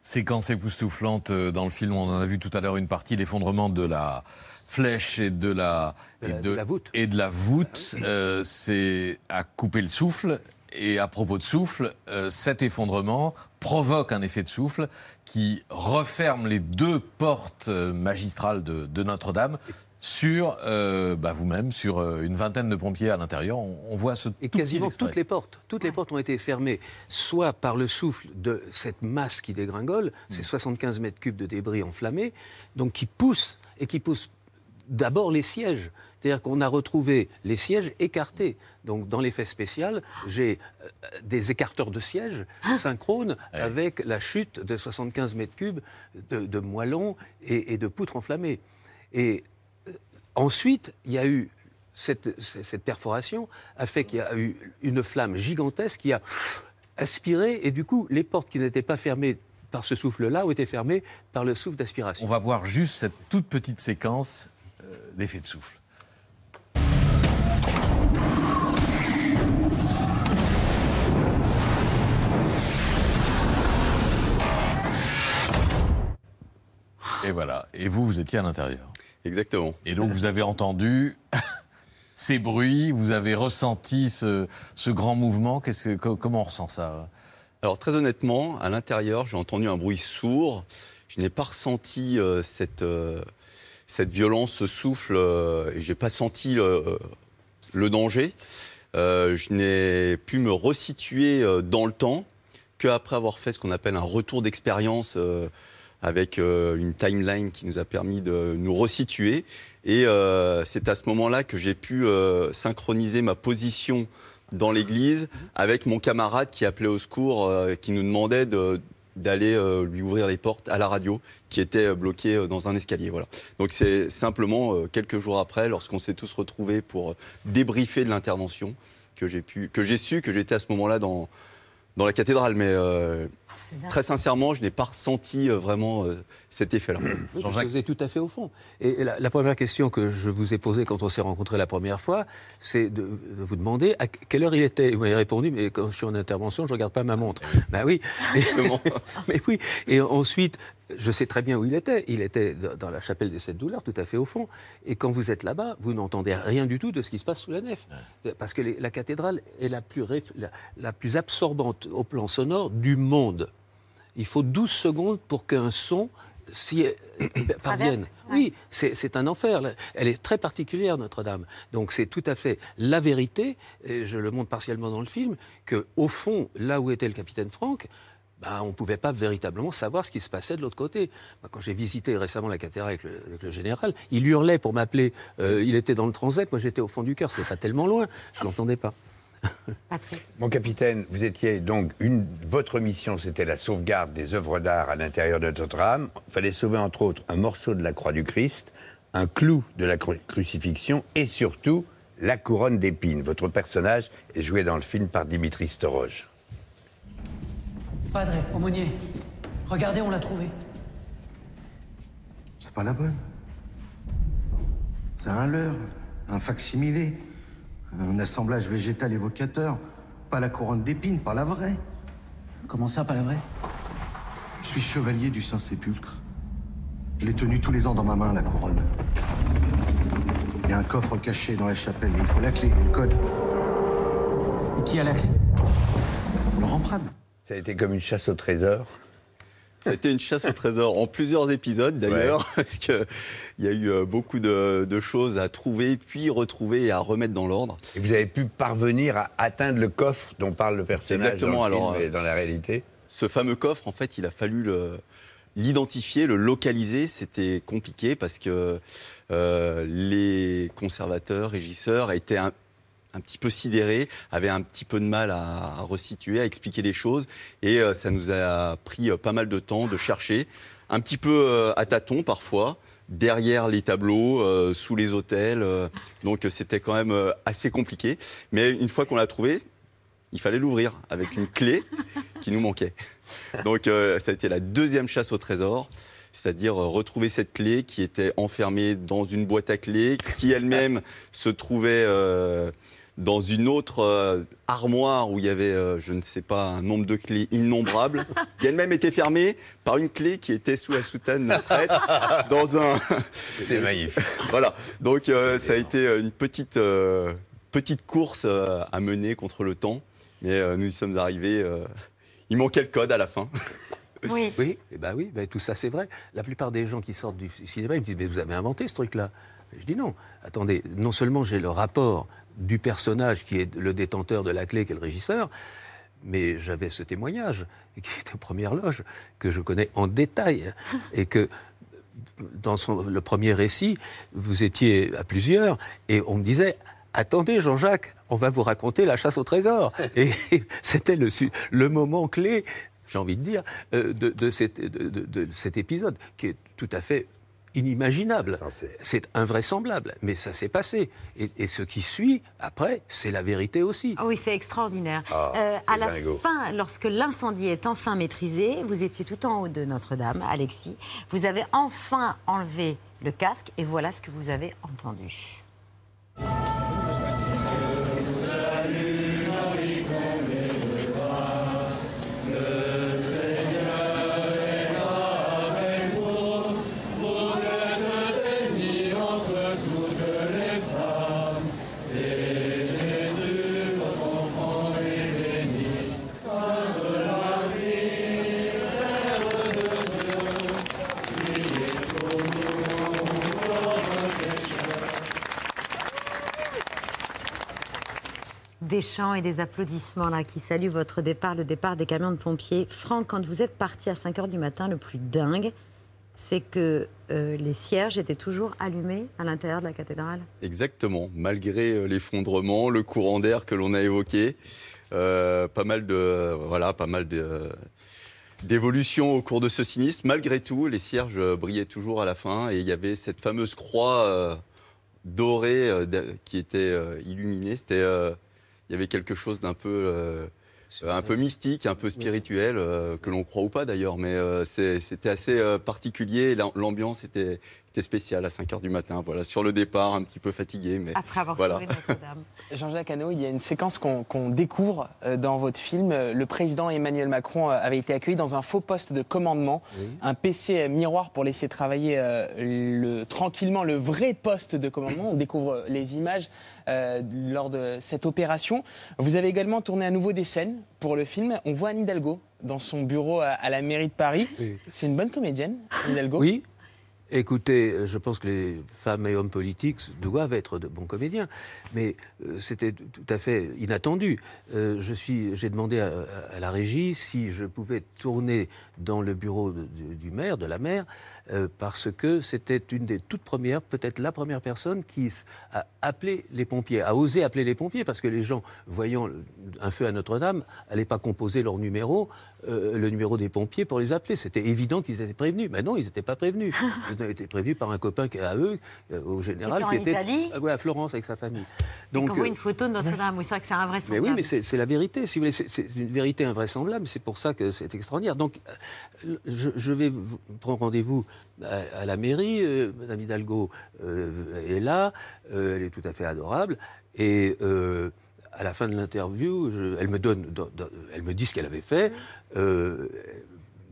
Séquence époustouflante euh, dans le film, on en a vu tout à l'heure une partie, l'effondrement de la flèche et de la, et de, Et de la voûte, euh, c'est à couper le souffle. Et à propos de souffle, euh, cet effondrement provoque un effet de souffle qui referme les deux portes euh, magistrales de, de Notre-Dame sur euh, bah, vous-même, sur euh, une vingtaine de pompiers à l'intérieur. On, on voit ce Et tout petit quasiment toutes les portes, toutes les portes ont été fermées, soit par le souffle de cette masse qui dégringole, ces 75 mètres cubes de débris enflammés, donc qui pousse et qui pousse d'abord les sièges. C'est-à-dire qu'on a retrouvé les sièges écartés. Donc dans l'effet spécial, j'ai euh, des écarteurs de sièges synchrones avec la chute de 75 mètres cubes de, de moellons et, et de poutres enflammées. Et ensuite, il y a eu cette, perforation a fait qu'il y a eu une flamme gigantesque qui a aspiré et du coup les portes qui n'étaient pas fermées par ce souffle-là ont été fermées par le souffle d'aspiration. On va voir juste cette toute petite séquence euh, d'effet de souffle. Et voilà. Et vous, vous étiez à l'intérieur. Exactement. Et donc, vous avez entendu ces bruits, vous avez ressenti ce, ce grand mouvement. Que- comment on ressent ça? Alors très honnêtement, à l'intérieur, j'ai entendu un bruit sourd. Je n'ai pas ressenti euh, cette, euh, cette violence, ce souffle, euh, et j'ai pas senti euh, le danger. Je n'ai pu me resituer dans le temps qu'après avoir fait ce qu'on appelle un retour d'expérience avec euh, une timeline qui nous a permis de nous resituer. Et euh, c'est à ce moment-là que j'ai pu euh, synchroniser ma position dans l'église avec mon camarade qui appelait au secours, qui nous demandait de- d'aller lui ouvrir les portes à la radio, qui était bloquée dans un escalier. Voilà. Donc c'est simplement quelques jours après, lorsqu'on s'est tous retrouvés pour débriefer de l'intervention, que j'ai pu, que j'ai su que j'étais à ce moment-là dans la cathédrale. Mais très sincèrement, je n'ai pas ressenti euh, vraiment euh, cet effet-là. Oui, vous êtes tout à fait au fond. Et la, la première question que je vous ai posée quand on s'est rencontrés la première fois, c'est de, de vous demander à quelle heure il était. Vous m'avez répondu, mais quand je suis en intervention, je ne regarde pas ma montre. ben oui. Et, mais oui. Et ensuite, je sais très bien où il était. Il était dans la chapelle des Sept Douleurs, tout à fait au fond. Et quand vous êtes là-bas, vous n'entendez rien du tout de ce qui se passe sous la nef. Parce que les- la cathédrale est la plus, réf- la, la plus absorbante au plan sonore du monde. Il faut 12 secondes pour qu'un son s'y parvienne. Oui, c'est c'est un enfer. Elle est très particulière, Notre-Dame. Donc c'est tout à fait la vérité, et je le montre partiellement dans le film, que au fond, là où était le capitaine Franck, ben, on ne pouvait pas véritablement savoir ce qui se passait de l'autre côté. Moi, quand j'ai visité récemment la cathédrale avec le, avec le général, il hurlait pour m'appeler. Euh, il était dans le transept, moi j'étais au fond du cœur, c'était pas tellement loin, je l'entendais pas. Mon capitaine, vous étiez donc une votre mission, c'était la sauvegarde des œuvres d'art à l'intérieur de Notre-Dame. Il fallait sauver entre autres un morceau de la croix du Christ, un clou de la cru- crucifixion et surtout la couronne d'épines. Votre personnage est joué dans le film par Dimitri Storoj. Padre, aumônier, regardez, on l'a trouvé. C'est pas la bonne. C'est un leurre, un facsimilé, un assemblage végétal évocateur. Pas la couronne d'épines, pas la vraie. Comment ça, pas la vraie? Je suis chevalier du Saint-Sépulcre. Je l'ai tenu tous les ans dans ma main, la couronne. Il y a un coffre caché dans la chapelle et il faut la clé, le code. Et qui a la clé? Laurent Prade. Ça a été comme une chasse au trésor. Ça a été une chasse au trésor en plusieurs épisodes d'ailleurs, parce qu'il y a eu euh, beaucoup de, de choses à trouver, puis retrouver et à remettre dans l'ordre. Et vous avez pu parvenir à atteindre le coffre dont parle le personnage Exactement, dans le alors, film et euh, dans la réalité. Ce fameux coffre, en fait, il a fallu le- l'identifier, le localiser. C'était compliqué parce que euh, les conservateurs, régisseurs étaient un, un petit peu sidérés, avaient un petit peu de mal à, resituer, à expliquer les choses. Et euh, ça nous a pris euh, pas mal de temps de chercher, un petit peu euh, à tâtons parfois derrière les tableaux, sous les hôtels. donc c'était quand même assez compliqué. Mais une fois qu'on l'a trouvé, il fallait l'ouvrir avec une clé qui nous manquait. Donc ça a été la deuxième chasse au trésor. C'est-à-dire retrouver cette clé qui était enfermée dans une boîte à clés, qui elle-même se trouvait dans une autre euh, armoire où il y avait, euh, je ne sais pas, un nombre de clés innombrables, qui elle-même était fermée par une clé qui était sous la soutane d'un prêtre, dans un... C'est magnifique. Voilà, donc euh, ça a été une petite, euh, petite course euh, à mener contre le temps, mais euh, nous y sommes arrivés. euh, il manquait le code à la fin. Oui. Oui, eh ben oui, ben tout ça c'est vrai. La plupart des gens qui sortent du cinéma, ils me disent Mais vous avez inventé ce truc-là Je dis non. Attendez, non seulement j'ai le rapport du personnage qui est le détenteur de la clé, qui est le régisseur, mais j'avais ce témoignage, qui est aux premières loges, que je connais en détail, et que dans le premier récit, vous étiez à plusieurs, et on me disait Attendez, Jean-Jacques, on va vous raconter la chasse au trésor. et c'était le, moment clé, j'ai envie de dire, euh, de cet épisode, qui est tout à fait inimaginable. C'est invraisemblable, mais ça s'est passé. Et, et ce qui suit, après, c'est la vérité aussi. Ah oui, c'est extraordinaire. Ah, Euh, à la dingo. fin, lorsque l'incendie est enfin maîtrisé, vous étiez tout en haut de Notre-Dame, Alexis. Vous avez enfin enlevé le casque et voilà ce que vous avez entendu. Des chants et des applaudissements là qui saluent votre départ, le départ des camions de pompiers. Franck, quand vous êtes parti à 5 h du matin, le plus dingue, c'est que euh, les cierges étaient toujours allumés à l'intérieur de la cathédrale. Exactement, malgré euh, l'effondrement, le courant d'air que l'on a évoqué, euh, pas mal de voilà, pas mal de, au cours de ce sinistre. Malgré tout, les cierges brillaient toujours à la fin et il y avait cette fameuse croix dorée qui était illuminée. C'était, il y avait quelque chose d'un peu euh, un peu mystique, un peu spirituel, euh, que l'on croit ou pas d'ailleurs, mais euh, c'était assez euh, particulier. L'am- L'ambiance était, était spéciale à 5 h du matin. Voilà, sur le départ, un petit peu fatigué, mais Après avoir voilà. sauvé Notre-Dame. Jean-Jacques Hano, il y a une séquence qu'on qu'on découvre euh, dans votre film. Le président Emmanuel Macron euh, avait été accueilli dans un faux poste de commandement, un PC miroir pour laisser travailler euh, le, tranquillement le vrai poste de commandement. On découvre les images euh, lors de cette opération. Vous avez également tourné à nouveau des scènes pour le film. On voit Anne Hidalgo dans son bureau à, à la mairie de Paris. C'est une bonne comédienne, Anne Hidalgo? Oui. Écoutez, je pense que les femmes et hommes politiques doivent être de bons comédiens, mais euh, c'était tout à fait inattendu. Euh, j'ai demandé à, la régie si je pouvais tourner dans le bureau du, maire, de la maire, euh, parce que c'était une des toutes premières, peut-être la première personne qui a appelé les pompiers, a osé appeler les pompiers, parce que les gens, voyant un feu à Notre-Dame, n'allaient pas composer leur numéro, euh, le numéro des pompiers pour les appeler. C'était évident qu'ils étaient prévenus. Mais non, ils n'étaient pas prévenus. Ont été prévenus par un copain qui- à eux, euh, au général, Qui qui était en était Italie euh, ouais, à Florence avec sa famille. Donc, on voit euh, une photo de Notre-Dame. Oui, c'est vrai que c'est mais invraisemblable. oui, mais c'est la vérité. Si vous voulez, c'est- une vérité invraisemblable. C'est pour ça que c'est extraordinaire. Donc, euh, je, je vais prendre rendez-vous à, à la mairie. euh, Madame Hidalgo euh, est là. euh, elle est tout à fait adorable. Et à la fin de l'interview, elle me donne, do- do- elle me dit ce qu'elle avait fait.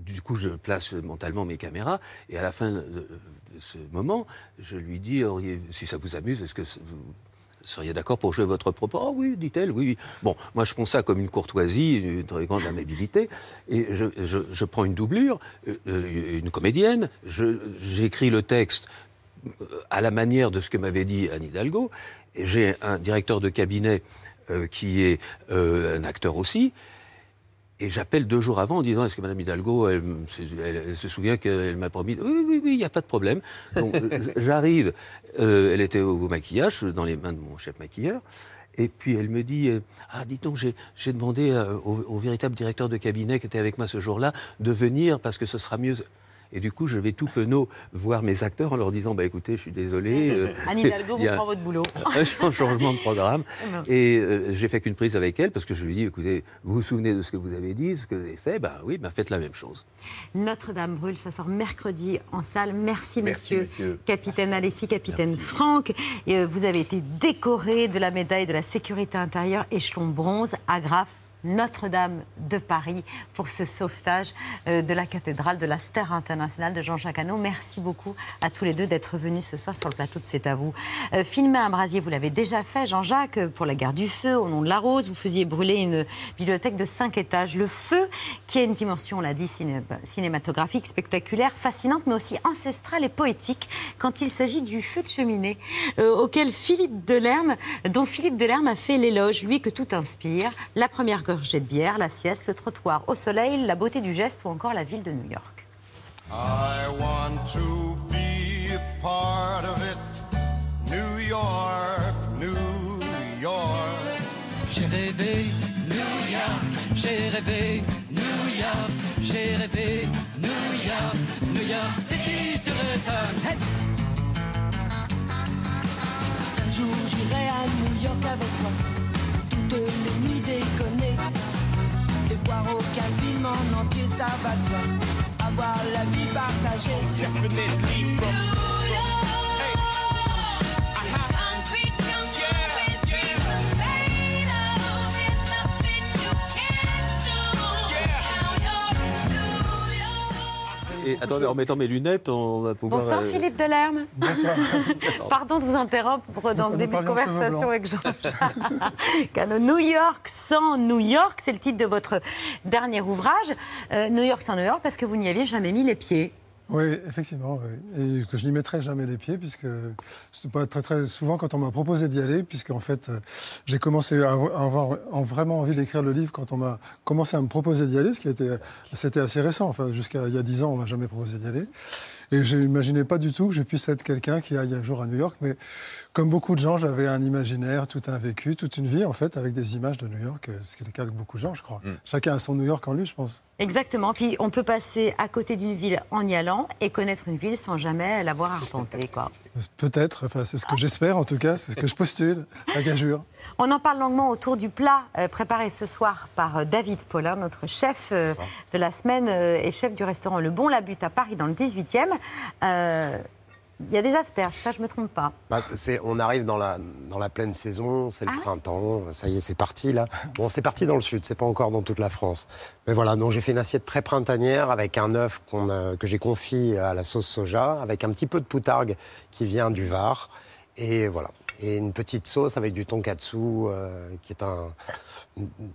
Du coup, je place mentalement mes caméras. Et à la fin de, ce moment, je lui dis si ça vous amuse, est-ce que vous seriez d'accord pour jouer votre propos? Oh oui, dit-elle, oui, oui. Bon, moi je prends ça comme une courtoisie, une très grande amabilité, et je, prends une doublure, euh, euh, une comédienne, j'écris le texte euh, à la manière de ce que m'avait dit Anne Hidalgo, j'ai un directeur de cabinet qui est un acteur aussi, et j'appelle deux jours avant en disant est-ce que Madame Hidalgo, elle, elle- elle se souvient qu'elle m'a promis? Oui oui oui il n'y a pas de problème. Donc euh, j'arrive, euh, elle était au maquillage dans les mains de mon chef maquilleur Et puis elle me dit Ah, dis donc, j'ai demandé au, au, véritable directeur de cabinet qui était avec moi ce jour-là de venir parce que ce sera mieux. Et du coup, je vais tout penaud voir mes acteurs en leur disant bah, écoutez, je suis désolé. Euh, Anne Hidalgo vous prend votre boulot. un changement de programme. Et euh, j'ai fait qu'une prise avec elle parce que je lui ai dit écoutez, vous vous souvenez de ce que vous avez dit, ce que vous avez fait? Ben oui, ben faites la même chose. Notre-Dame brûle, ça sort mercredi en salle. Merci, messieurs. Capitaine Alessi, capitaine Franck. Et, euh, vous avez été décoré de la médaille de la sécurité intérieure, échelon bronze, agrafe notre-Dame de Paris pour ce sauvetage euh, de la cathédrale de la Stère internationale de Jean-Jacques Hano. Merci beaucoup à tous les deux d'être venus ce soir sur le plateau de C'est à vous. Euh, filmer un brasier, vous l'avez déjà fait, Jean-Jacques, pour la guerre du feu, au nom de la rose. Vous faisiez brûler une bibliothèque de cinq étages. Le feu, qui a une dimension, on l'a dit, cinématographique, spectaculaire, fascinante, mais aussi ancestrale et poétique quand il s'agit du feu de cheminée, euh, auquel Philippe Delerme, dont Philippe Delerme a fait l'éloge, lui que tout inspire. La première gorgée de bière, la sieste, le trottoir au soleil, la beauté du geste ou encore la ville de New York. I want to be a part of it. New York, New York. J'ai rêvé New York, j'ai rêvé New York, j'ai rêvé New York, New York City sur le sol. Hey Un jour j'irai à New York avec toi toutes les nuits déconner. Et voir aucun film en entier, ça va de soi. Avoir la vie partagée. Et attendez, en mettant mes lunettes, on va pouvoir. Bonsoir euh, Philippe Delerme. Bonsoir. Pardon de vous interrompre dans ce début de conversation avec Jean-Jacques. New York sans New York, c'est le titre de votre dernier ouvrage. Euh, New York sans New York, parce que vous n'y aviez jamais mis les pieds. Oui, effectivement. Et que je n'y mettrai jamais les pieds, puisque c'est pas très, très souvent quand on m'a proposé d'y aller, puisque en fait, euh, j'ai commencé à avoir vraiment envie d'écrire le livre quand on m'a commencé à me proposer d'y aller, ce qui était, c'était assez récent. Enfin, jusqu'à il y a dix ans, on m'a jamais proposé d'y aller. Et je n'imaginais pas du tout que je puisse être quelqu'un qui aille un jour à New York. Mais comme beaucoup de gens, j'avais un imaginaire, tout un vécu, toute une vie, en fait, avec des images de New York, euh, ce qui est le cas de beaucoup de gens, je crois. Mm. Chacun a son New York en lui, je pense. Exactement. Puis on peut passer à côté d'une ville en y allant et connaître une ville sans jamais l'avoir arpentée, quoi. Peut-être. Enfin, c'est ce que j'espère, en tout cas. C'est ce que je postule, la gageure. On en parle longuement autour du plat euh, préparé ce soir par euh, David Paulin, notre chef euh, de la semaine et chef du restaurant Le Bon La Butte à Paris dans le 18e. Il y a des asperges, ça je me trompe pas. Bah, on arrive dans la, dans la pleine saison, c'est le ah printemps, ça y est, c'est parti là. Bon, c'est parti dans le sud, c'est pas encore dans toute la France. Mais voilà, donc j'ai fait une assiette très printanière avec un œuf que j'ai confit à la sauce soja, avec un petit peu de poutargue qui vient du Var. Et voilà, et une petite sauce avec du tonkatsu, euh, qui est un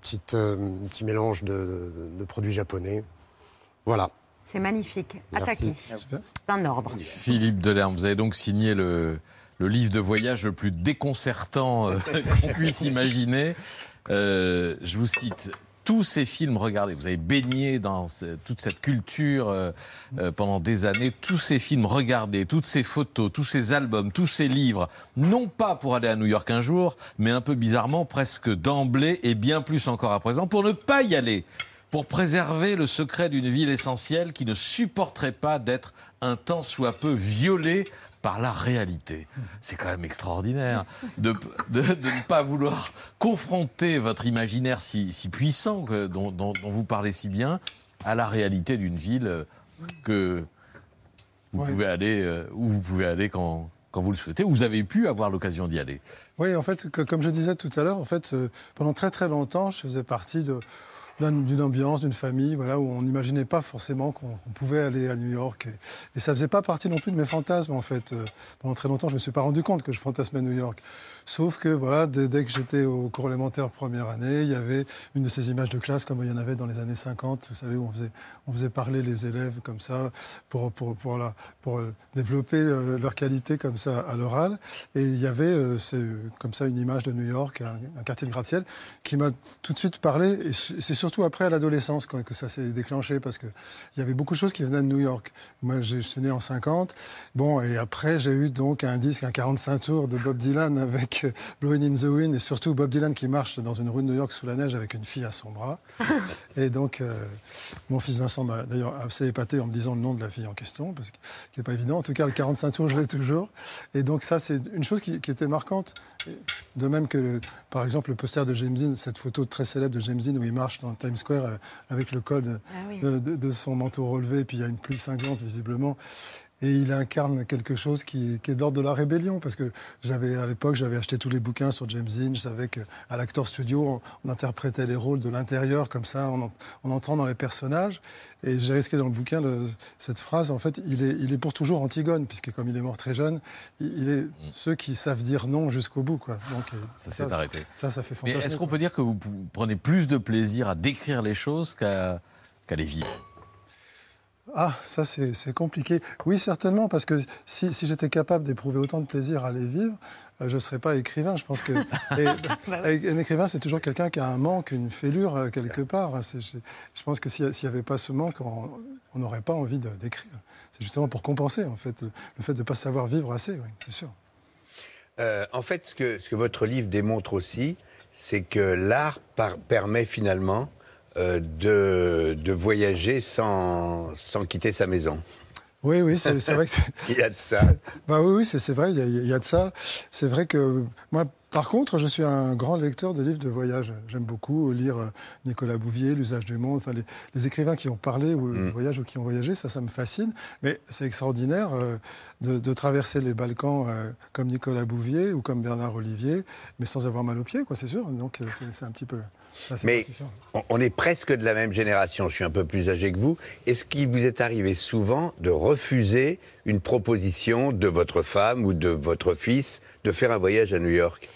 petite, euh, petit mélange de, produits japonais. Voilà. C'est magnifique. Attaqué. C'est un ordre. Philippe Delerme, vous avez donc signé le, le livre de voyage le plus déconcertant euh, qu'on puisse imaginer. je vous cite tous ces films regardez, vous avez baigné dans toute cette culture euh, euh, pendant des années, tous ces films regardés, toutes ces photos, tous ces albums, tous ces livres, non pas pour aller à New York un jour, mais un peu bizarrement, presque d'emblée et bien plus encore à présent, pour ne pas y aller pour préserver le secret d'une ville essentielle qui ne supporterait pas d'être un tant soit peu violée par la réalité. C'est quand même extraordinaire de, ne pas vouloir confronter votre imaginaire si, puissant dont, vous parlez si bien à la réalité d'une ville que vous pouvez aller euh, où vous pouvez aller quand, quand vous le souhaitez, vous avez pu avoir l'occasion d'y aller. Oui, en fait, comme je disais tout à l'heure, en fait, euh, pendant très très longtemps, je faisais partie de, d'une ambiance, d'une famille, voilà, où on n'imaginait pas forcément qu'on pouvait aller à New York. Et, et, ça faisait pas partie non plus de mes fantasmes, en fait. Euh, pendant très longtemps, je me suis pas rendu compte que je fantasmais New York. Sauf que, voilà, dès, que j'étais au cours élémentaire première année, il y avait une de ces images de classe, comme il y en avait dans les années 50, vous savez, où on faisait, parler les élèves comme ça, pour, pour, pour, la, pour euh, développer euh, leur qualité comme ça à l'oral. Et il y avait, comme ça, une image de New York, un, quartier de gratte-ciel, qui m'a tout de suite parlé. Et c'est surtout après à l'adolescence que ça s'est déclenché parce qu'il y avait beaucoup de choses qui venaient de New York. Moi, je suis né en 50. Bon, et après, j'ai eu donc un disque, un 45 tours de Bob Dylan avec euh, Blowing in the Wind et surtout Bob Dylan qui marche dans une rue de New York sous la neige avec une fille à son bras. et donc, euh, mon fils Vincent m'a d'ailleurs assez épaté en me disant le nom de la fille en question, parce qu'il n'est pas évident. En tout cas, le 45 tours, je l'ai toujours. Et donc, ça, c'est une chose qui, était marquante. De même que, par exemple, le poster de James Dean, cette photo très célèbre de James Dean où il marche dans Times Square euh, avec le col ah de, de son manteau relevé, et puis il y a une pluie cinglante visiblement et il incarne quelque chose qui, est de l'ordre de la rébellion parce que j'avais à l'époque j'avais acheté tous les bouquins sur James Dean je savais qu'à l'Actor Studio on, interprétait les rôles de l'intérieur comme ça en, entrant dans les personnages. Et j'ai risqué dans le bouquin cette phrase en fait il est, il est pour toujours Antigone puisque comme il est mort très jeune il, est mm. ceux qui savent dire non jusqu'au bout quoi. Donc euh, ça s'est arrêté. ça ça fait fantastique est-ce qu'on peut dire que vous prenez plus de plaisir à décrire les choses qu'à qu'à les vivre? Ah, ça c'est compliqué. Oui, certainement, parce que si, j'étais capable d'éprouver autant de plaisir à les vivre, euh, je ne serais pas écrivain. Je pense que bah un écrivain, c'est toujours quelqu'un qui a un manque, une fêlure euh, quelque part. Je pense que s'il n'y avait pas ce manque, on n'aurait pas envie d'écrire. C'est justement pour compenser, en fait, le, fait de ne pas savoir vivre assez, oui, c'est sûr. Euh, en fait, ce que, ce que votre livre démontre aussi, c'est que l'art permet finalement euh, de, de, voyager sans, sans quitter sa maison. Oui, oui, c'est vrai que il y a de ça. Bah oui, oui, c'est vrai, il y, a, il y, a, de ça. C'est vrai que moi, par contre, je suis un grand lecteur de livres de voyage. J'aime beaucoup lire euh, Nicolas Bouvier, L'usage du monde, enfin les, écrivains qui ont parlé ou mm. voyage ou qui ont voyagé, ça, ça me fascine. Mais c'est extraordinaire euh, de, traverser les Balkans comme Nicolas Bouvier ou comme Bernard Olivier, mais sans avoir mal aux pieds, quoi, c'est sûr. Donc c'est un petit peu. Mais on est presque de la même génération, je suis un peu plus âgé que vous. Est-ce qu'il vous est arrivé souvent de refuser une proposition de votre femme ou de votre fils de faire un voyage à New York?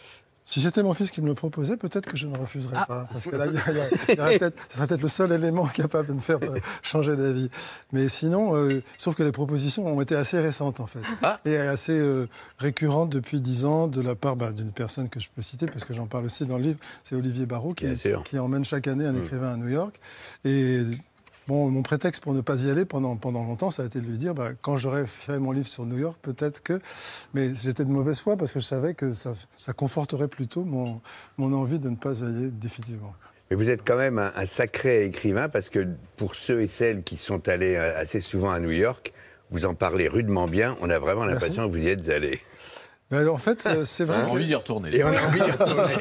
Si c'était mon fils qui me le proposait, peut-être que je ne refuserais ah. pas. Parce que là, ce serait peut-être le seul élément capable de me faire euh, changer d'avis. Mais sinon, euh, sauf que les propositions ont été assez récentes, en fait. Ah. Et assez euh, récurrentes depuis dix ans de la part bah, d'une personne que je peux citer, parce que j'en parle aussi dans le livre. C'est Olivier Barrault, qui, qui, emmène chaque année un mm. écrivain à New York. Et Bon, mon prétexte pour ne pas y aller pendant, pendant longtemps, ça a été de lui dire, bah, quand j'aurais fait mon livre sur New York, peut-être que... Mais j'étais de mauvaise foi parce que je savais que ça, ça conforterait plutôt mon, mon envie de ne pas y aller définitivement. Mais vous êtes quand même un, sacré écrivain parce que pour ceux et celles qui sont allés euh, assez souvent à New York, vous en parlez rudement bien. On a vraiment l'impression que vous y êtes allé. Ben, en fait, euh, c'est vrai. On a envie d'y retourner. Et on a envie d'y retourner.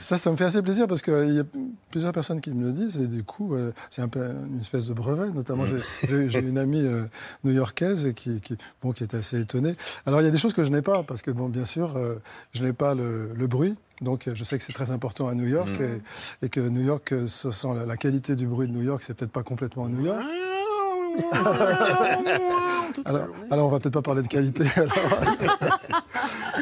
Ça, ça me fait assez plaisir parce qu'il y a plusieurs personnes qui me le disent et du coup, euh, c'est un peu une espèce de brevet. Notamment, mm. j'ai une amie euh, new-yorkaise qui, qui, bon, qui était assez étonnée. Alors, il y a des choses que je n'ai pas parce que, bon, bien sûr, euh, je n'ai pas le, le, bruit. Donc, je sais que c'est très important à New York mm. et, que New York, ce sent la, qualité du bruit de New York, c'est peut-être pas complètement New York. alors, alors, on va peut-être pas parler de qualité.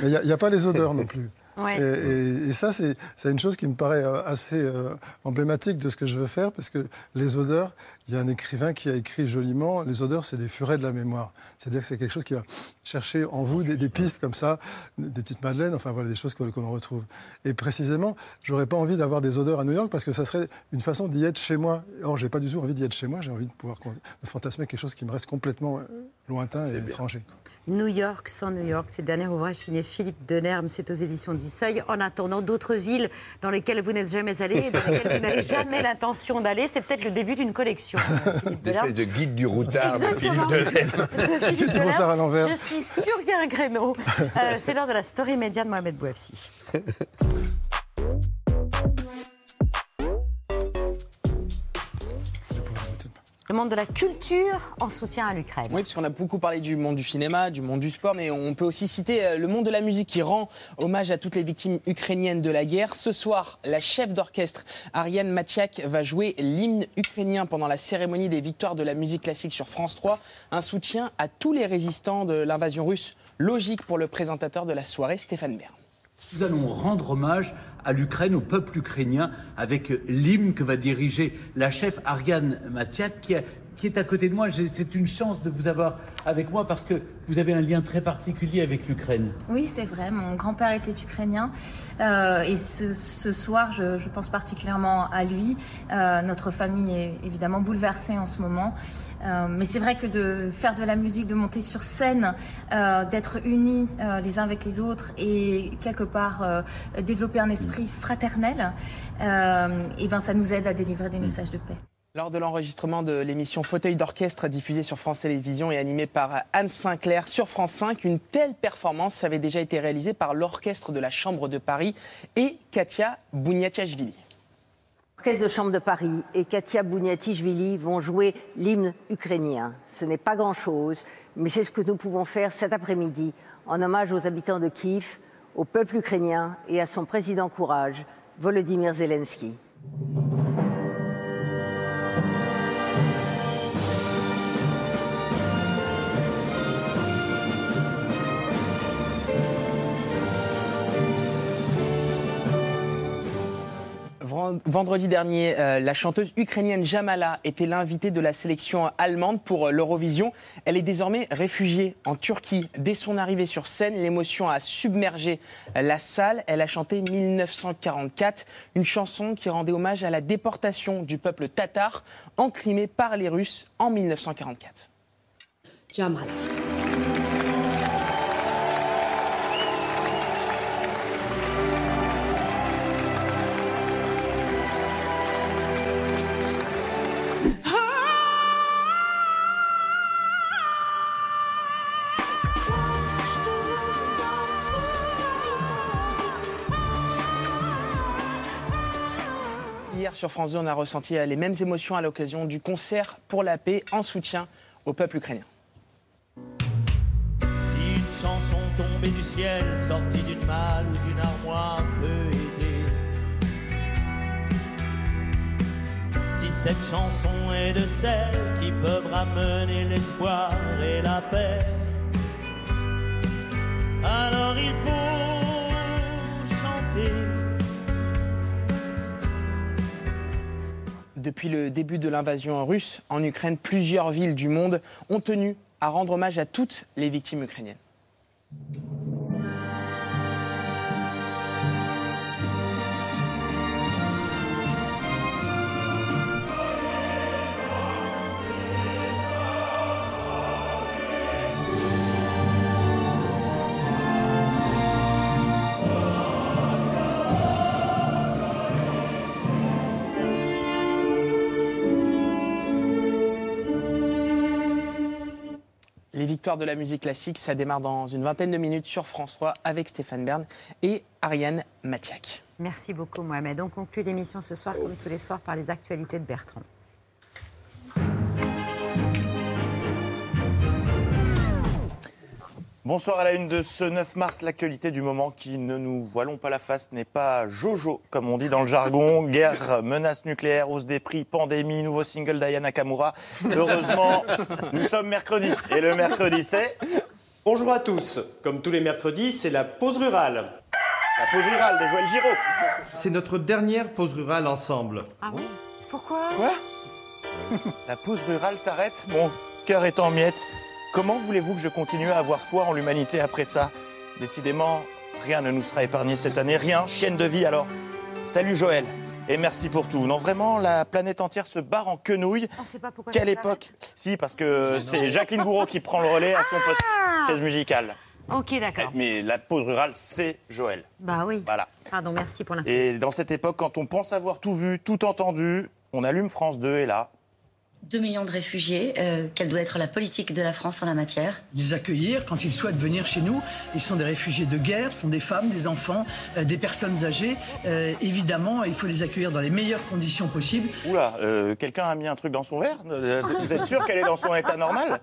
Mais il n'y a, a, pas les odeurs non plus. Et, ça, c'est une chose qui me paraît euh, assez euh, emblématique de ce que je veux faire, parce que les odeurs, il y a un écrivain qui a écrit joliment, les odeurs, c'est des furets de la mémoire. C'est-à-dire que c'est quelque chose qui va chercher en vous des, pistes comme ça, des petites madeleines, enfin voilà, des choses qu'on retrouve. Et précisément, j'aurais pas envie d'avoir des odeurs à New York, parce que ça serait une façon d'y être chez moi. Or, j'ai pas du tout envie d'y être chez moi, j'ai envie de pouvoir de fantasmer quelque chose qui me reste complètement euh, lointain et étranger. New York sans New York. C'est le dernier ouvrage signé Philippe Delerme. C'est aux éditions du Seuil. En attendant, d'autres villes dans lesquelles vous n'êtes jamais allé, dans lesquelles vous n'avez jamais l'intention d'aller, c'est peut-être le début d'une collection. Philippe de guide du routard de Philippe Delerme. Je suis sûre qu'il y a un créneau. Euh, c'est l'heure de la story média de Mohamed Bouafsi. le monde de la culture en soutien à l'Ukraine. Oui, parce qu'on a beaucoup parlé du monde du cinéma, du monde du sport, mais on peut aussi citer euh, le monde de la musique qui rend hommage à toutes les victimes ukrainiennes de la guerre. Ce soir, la chef d'orchestre Ariane Machiak va jouer l'hymne ukrainien pendant la cérémonie des victoires de la musique classique sur France 3. Un soutien à tous les résistants de l'invasion russe. Logique pour le présentateur de la soirée, Stéphane Bern. Nous allons rendre hommage à l'Ukraine, au peuple ukrainien, avec l'hymne que va diriger la chef Ariane Matiak, qui qui est à côté de moi. C'est une chance de vous avoir avec moi parce que vous avez un lien très particulier avec l'Ukraine. Oui, c'est vrai. Mon grand-père était ukrainien. Euh, et ce, ce soir, je, je, pense particulièrement à lui. Euh, notre famille est évidemment bouleversée en ce moment. Euh, mais c'est vrai que de faire de la musique, de monter sur scène, d'être unis les uns avec les autres et quelque part développer un esprit fraternel, et ben ça nous aide à délivrer des messages de paix. Lors de l'enregistrement de l'émission Fauteuil d'orchestre diffusée sur France Télévisions et animée par Anne Sinclair sur France 5, une telle performance avait déjà été réalisée par l'orchestre de la Chambre de Paris et Katia Bouniatiachvili. L'orchestre de Chambre de Paris et Katia Bouniatichvili vont jouer l'hymne ukrainien. Ce n'est pas grand-chose, mais c'est ce que nous pouvons faire cet après-midi en hommage aux habitants de Kiev, au peuple ukrainien et à son président courage, Volodymyr Zelensky. Vendredi dernier, euh, la chanteuse ukrainienne Jamala était l'invitée de la sélection allemande pour euh, l'Eurovision. Elle est désormais réfugiée en Turquie. Dès son arrivée sur scène, l'émotion a submergé la salle. Elle a chanté 1944, une chanson qui rendait hommage à la déportation du peuple tatar enclimé par les Russes en 1944. Jamala. Sur France 2, on a ressenti les mêmes émotions à l'occasion du concert pour la paix en soutien au peuple ukrainien. Si une chanson tombée du ciel, sortie d'une malle ou d'une armoire peut aider. Si cette chanson est de celles qui peuvent ramener l'espoir et la paix, alors il faut chanter. Depuis le début de l'invasion russe en Ukraine, plusieurs villes du monde ont tenu à rendre hommage à toutes les victimes ukrainiennes. De la musique classique, ça démarre dans une vingtaine de minutes sur France 3 avec Stéphane Bern et Ariane Mathiak. Merci beaucoup Mohamed. On conclut l'émission ce soir, comme tous les soirs, par les actualités de Bertrand. Bonsoir à la une de ce 9 mars. L'actualité du moment qui, ne nous voilons pas la face, n'est pas Jojo, comme on dit dans le jargon. Guerre, menace nucléaire, hausse des prix, pandémie, nouveau single d'Ayana Nakamura. Heureusement, nous sommes mercredi. Et le mercredi, c'est... Bonjour à tous. Comme tous les mercredis, c'est la pause rurale. La pause rurale de Joël Giraud. C'est notre dernière pause rurale ensemble. Ah oui? Pourquoi? Quoi? La pause rurale s'arrête Mon cœur est en miettes. Comment voulez-vous que je continue à avoir foi en l'humanité après ça? Décidément, rien ne nous sera épargné cette année, rien, chienne de vie alors. Salut Joël, et merci pour tout. Non, vraiment, la planète entière se barre en quenouille. On sait pas pourquoi. Quelle époque Si, parce que c'est Jacqueline Gouraud qui prend le relais à son poste Ah chaise musicale. Ok, d'accord. Mais la pause rurale, c'est Joël. Bah oui. Voilà. Pardon, merci pour l'info. Et dans cette époque, quand on pense avoir tout vu, tout entendu, on allume France 2 et là, 2 millions de réfugiés, euh, quelle doit être la politique de la France en la matière? Les accueillir quand ils souhaitent venir chez nous. Ils sont des réfugiés de guerre, sont des femmes, des enfants, euh, des personnes âgées. Euh, évidemment, il faut les accueillir dans les meilleures conditions possibles. Oula, euh, quelqu'un a mis un truc dans son verre? Vous êtes sûr qu'elle est dans son état normal?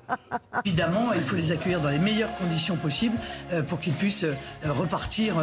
Évidemment, il faut les accueillir dans les meilleures conditions possibles euh, pour qu'ils puissent euh, repartir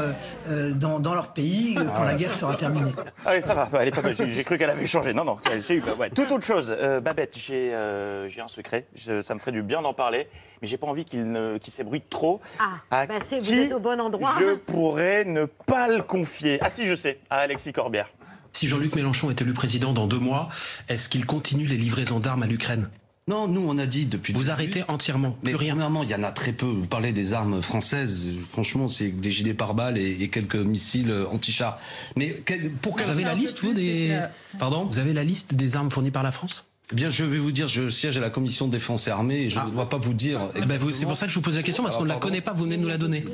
dans, dans leur pays euh, quand la guerre sera terminée. Ah oui, ça va, elle est pas mal. J'ai j'ai cru qu'elle avait changé. Non, non, j'ai eu. Ouais. Toute autre chose. Euh, J'ai euh, j'ai un secret. Je- ça me ferait du bien d'en parler, mais j'ai pas envie qu'il ne- s'ébruite trop. Ah, À bah c'est, vous êtes au bon endroit. Je pourrais ne pas le confier? Ah si, je sais, à Alexis Corbière. Si Jean-Luc Mélenchon est élu président dans deux mois, est-ce qu'il continue les livraisons d'armes à l'Ukraine? Non, nous, on a dit depuis. Vous arrêtez entièrement. Mais plus rien. premièrement, il y en a très peu. Vous parlez des armes françaises. Franchement, c'est des gilets pare-balles et, et quelques missiles anti-chars. Mais quel- pour Vous avez la liste, vous, des. Pardon? Vous avez la liste des armes fournies par la France? Eh bien, je vais vous dire, je siège à la commission défense et armée et je ne dois pas vous dire. Eh ben, c'est pour ça que je vous pose la question, parce qu'on ne la pardon. connaît pas, vous venez de nous la donner.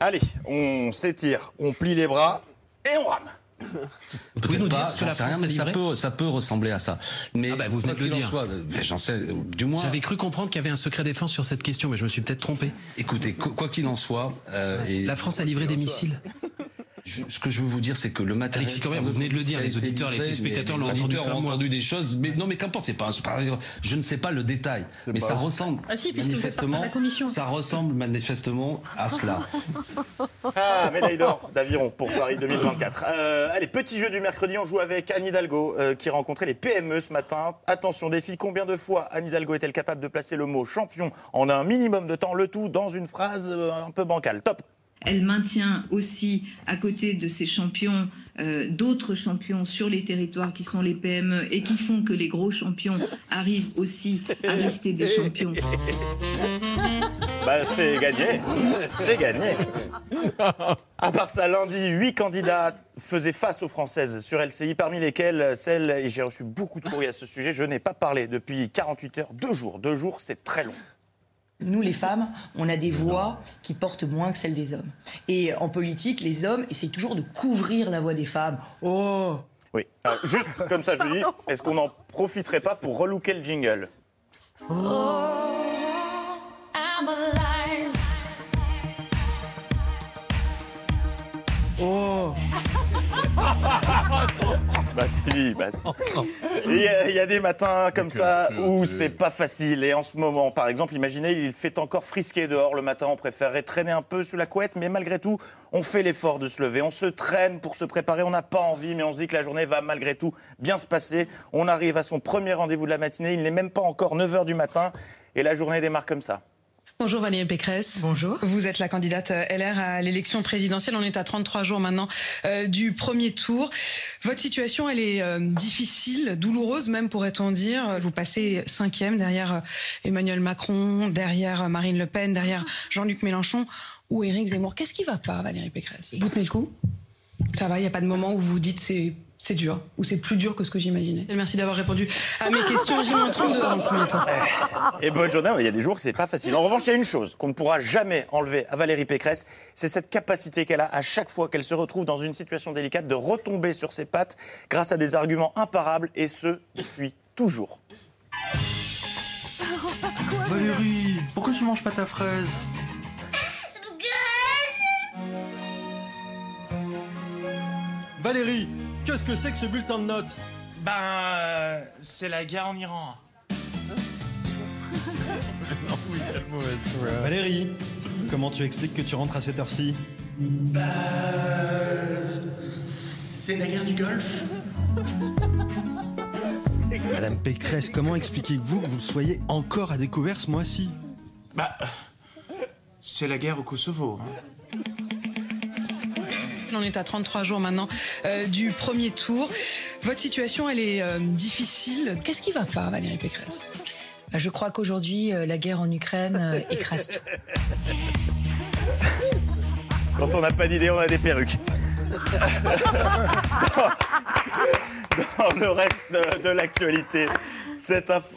Allez, on s'étire, on plie les bras et on rame. Vous pouvez nous dire ce que la rien, France a mais ça peut, ça peut ressembler à ça. Mais Ah bah, vous venez quoi de le qu'il en dire. soit, j'en sais, euh, du moins. J'avais cru comprendre qu'il y avait un secret défense sur cette question, mais je me suis peut-être trompé. Écoutez, quoi qu'il en soit, euh, et La France a livré des missiles. je- ce que je veux vous dire, c'est que le matériel. Alexis Corbière, vous venez de le dire, les auditeurs, les livré, mais l'ont les entendu ont entendu des choses, mais non, mais qu'importe, c'est pas, pas- Je ne sais pas le détail, mais ça ressemble Ah si, commission. Ça ressemble manifestement à cela. Ah, médaille d'or d'aviron pour Paris 2024. Euh, allez, petit jeu du mercredi, on joue avec Anne Hidalgo euh, qui rencontrait les PME ce matin. Attention, défi, combien de fois Anne Hidalgo est-elle capable de placer le mot champion en un minimum de temps, le tout dans une phrase euh, un peu bancale Top Elle maintient aussi à côté de ces champions euh, d'autres champions sur les territoires qui sont les PME et qui font que les gros champions arrivent aussi à rester des champions. Bah, c'est gagné. C'est gagné. À part ça, lundi, huit candidats faisaient face aux Françaises sur LCI, parmi lesquelles celle, et j'ai reçu beaucoup de courriers à ce sujet, je n'ai pas parlé depuis 48 heures, deux jours. Deux jours, c'est très long. Nous, les femmes, on a des voix qui portent moins que celles des hommes. Et en politique, les hommes essayent toujours de couvrir la voix des femmes. Oh Oui. Alors, juste comme ça, je me dis, est-ce qu'on n'en profiterait pas pour relooker le jingle? I'm alive. Oh Bah si, bah si. Il y, y a des matins comme ça où c'est pas facile. Et en ce moment, par exemple, imaginez, il fait encore frisquer dehors le matin. On préférerait traîner un peu sous la couette, mais malgré tout, on fait l'effort de se lever. On se traîne pour se préparer. On n'a pas envie, mais on se dit que la journée va malgré tout bien se passer. On arrive à son premier rendez-vous de la matinée. Il n'est même pas encore 9 h du matin. Et la journée démarre comme ça. Bonjour Valérie Pécresse. Bonjour. Vous êtes la candidate euh, LR à l'élection présidentielle. On est à 33 jours maintenant euh, du premier tour. Votre situation, elle est euh, difficile, douloureuse même pourrait-on dire. Vous passez cinquième derrière Emmanuel Macron, derrière Marine Le Pen, derrière Jean-Luc Mélenchon ou Éric Zemmour. Qu'est-ce qui va pas, Valérie Pécresse? Vous tenez le coup? Ça va, il n'y a pas de moment où vous dites c'est c'est dur ou c'est plus dur que ce que j'imaginais. Merci d'avoir répondu à mes questions. J'ai moins 32 dans le premier tour. Et bonne journée, il y a des jours que c'est pas facile. En revanche, il y a une chose qu'on ne pourra jamais enlever à Valérie Pécresse, c'est cette capacité qu'elle a à chaque fois qu'elle se retrouve dans une situation délicate de retomber sur ses pattes grâce à des arguments imparables et ce depuis toujours. Valérie, pourquoi tu manges pas ta fraise? Valérie, qu'est-ce que c'est que ce bulletin de notes Ben, euh, c'est la guerre en Iran. Valérie, comment tu expliques que tu rentres à cette heure-ci Bah. C'est la guerre du Golfe. Madame Pécresse, comment expliquez-vous que vous soyez encore à découvert ce mois-ci? Bah. C'est la guerre au Kosovo. hein. On est à 33 jours maintenant euh, du premier tour. Votre situation, elle est euh, difficile. Qu'est-ce qui va pas, Valérie Pécresse? Bah, Je crois qu'aujourd'hui, euh, la guerre en Ukraine euh, écrase tout. Quand on n'a pas d'idée, on a des perruques. dans, dans le reste de, de l'actualité, cette info.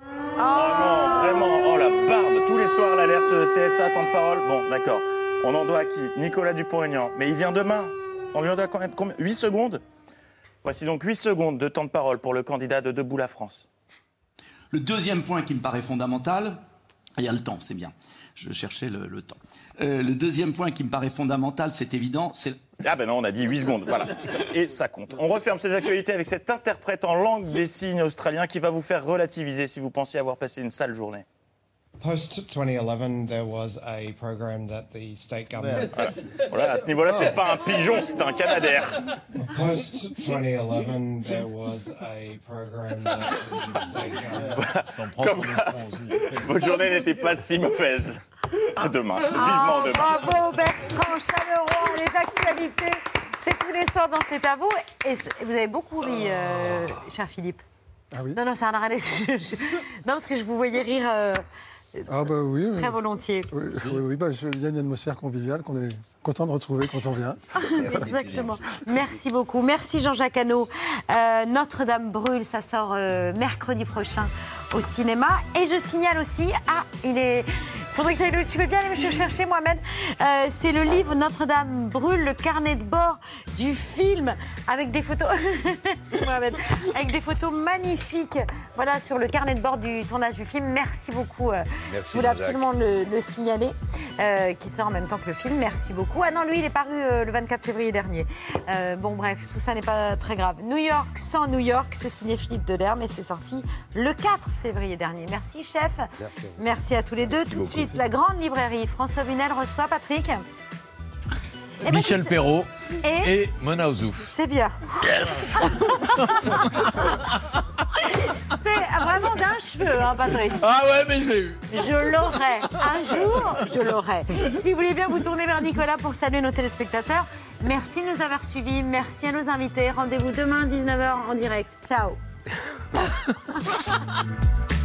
Oh non, vraiment, oh la barbe, tous les soirs l'alerte CSA, temps de parole. Bon, d'accord. On en doit à qui? Nicolas Dupont-Aignan. Mais il vient demain. On lui en doit quand même combien? 8 secondes? Voici donc 8 secondes de temps de parole pour le candidat de Debout la France. Le deuxième point qui me paraît fondamental, il y a le temps, c'est bien. Je cherchais le, le temps. Euh, le deuxième point qui me paraît fondamental, c'est évident, c'est Ah ben non, on a dit 8 secondes, voilà. Et ça compte. On referme ces actualités avec cet interprète en langue des signes australien qui va vous faire relativiser si vous pensiez avoir passé une sale journée. Post 2011, there was a program that the state government. Voilà, à ce niveau-là, c'est pas un pigeon, c'est un canadair. Post 2011, there was a program that the state government. Comme quoi, votre journée n'était pas si mauvaise. À demain, vivement Ah, demain. Bravo Bertrand Chaleroy, les actualités, c'est tous les soirs dans C'est à vous. Et vous avez beaucoup ri, euh, cher Philippe. Ah oui? Non, non, c'est un arrêt. Non, parce que je vous voyais rire euh, Ah bah oui. oui. très volontiers. Oui, oui, oui, bah, je- il y a une atmosphère conviviale qu'on est content de retrouver quand on vient. Exactement. Merci beaucoup. Merci Jean-Jacques Hano. Euh, Notre-Dame brûle, ça sort euh, mercredi prochain au cinéma. Et je signale aussi, ah, il est. Faudrait que j'aille le. Tu veux bien aller me chercher, Mohamed Euh, C'est le livre Notre-Dame brûle, le carnet de bord du film avec des photos. Mohamed. Avec des photos magnifiques. Voilà, sur le carnet de bord du tournage du film. Merci beaucoup. euh, Merci, je voulais absolument le, le signaler, euh, qui sort en même temps que le film. Merci beaucoup. Ah non, lui, il est paru euh, le 24 février dernier. Bon, bref, tout ça n'est pas très grave. New York sans New York, c'est signé Philippe Delerme et c'est sorti le 4 février dernier. Merci, chef. Merci. Merci à tous les deux. Tout de beaucoup. Suite, la grande librairie. François Bunel reçoit Patrick. Eh ben, Michel Perrault Et et Mona Ozouf. C'est bien. Yes C'est vraiment d'un cheveu, hein, Patrick. Ah ouais, mais je l'ai eu. Je l'aurai. Un jour, je l'aurai. Si vous voulez bien vous tourner vers Nicolas pour saluer nos téléspectateurs. Merci de nous avoir suivis. Merci à nos invités. Rendez-vous demain, 19h en direct. Ciao.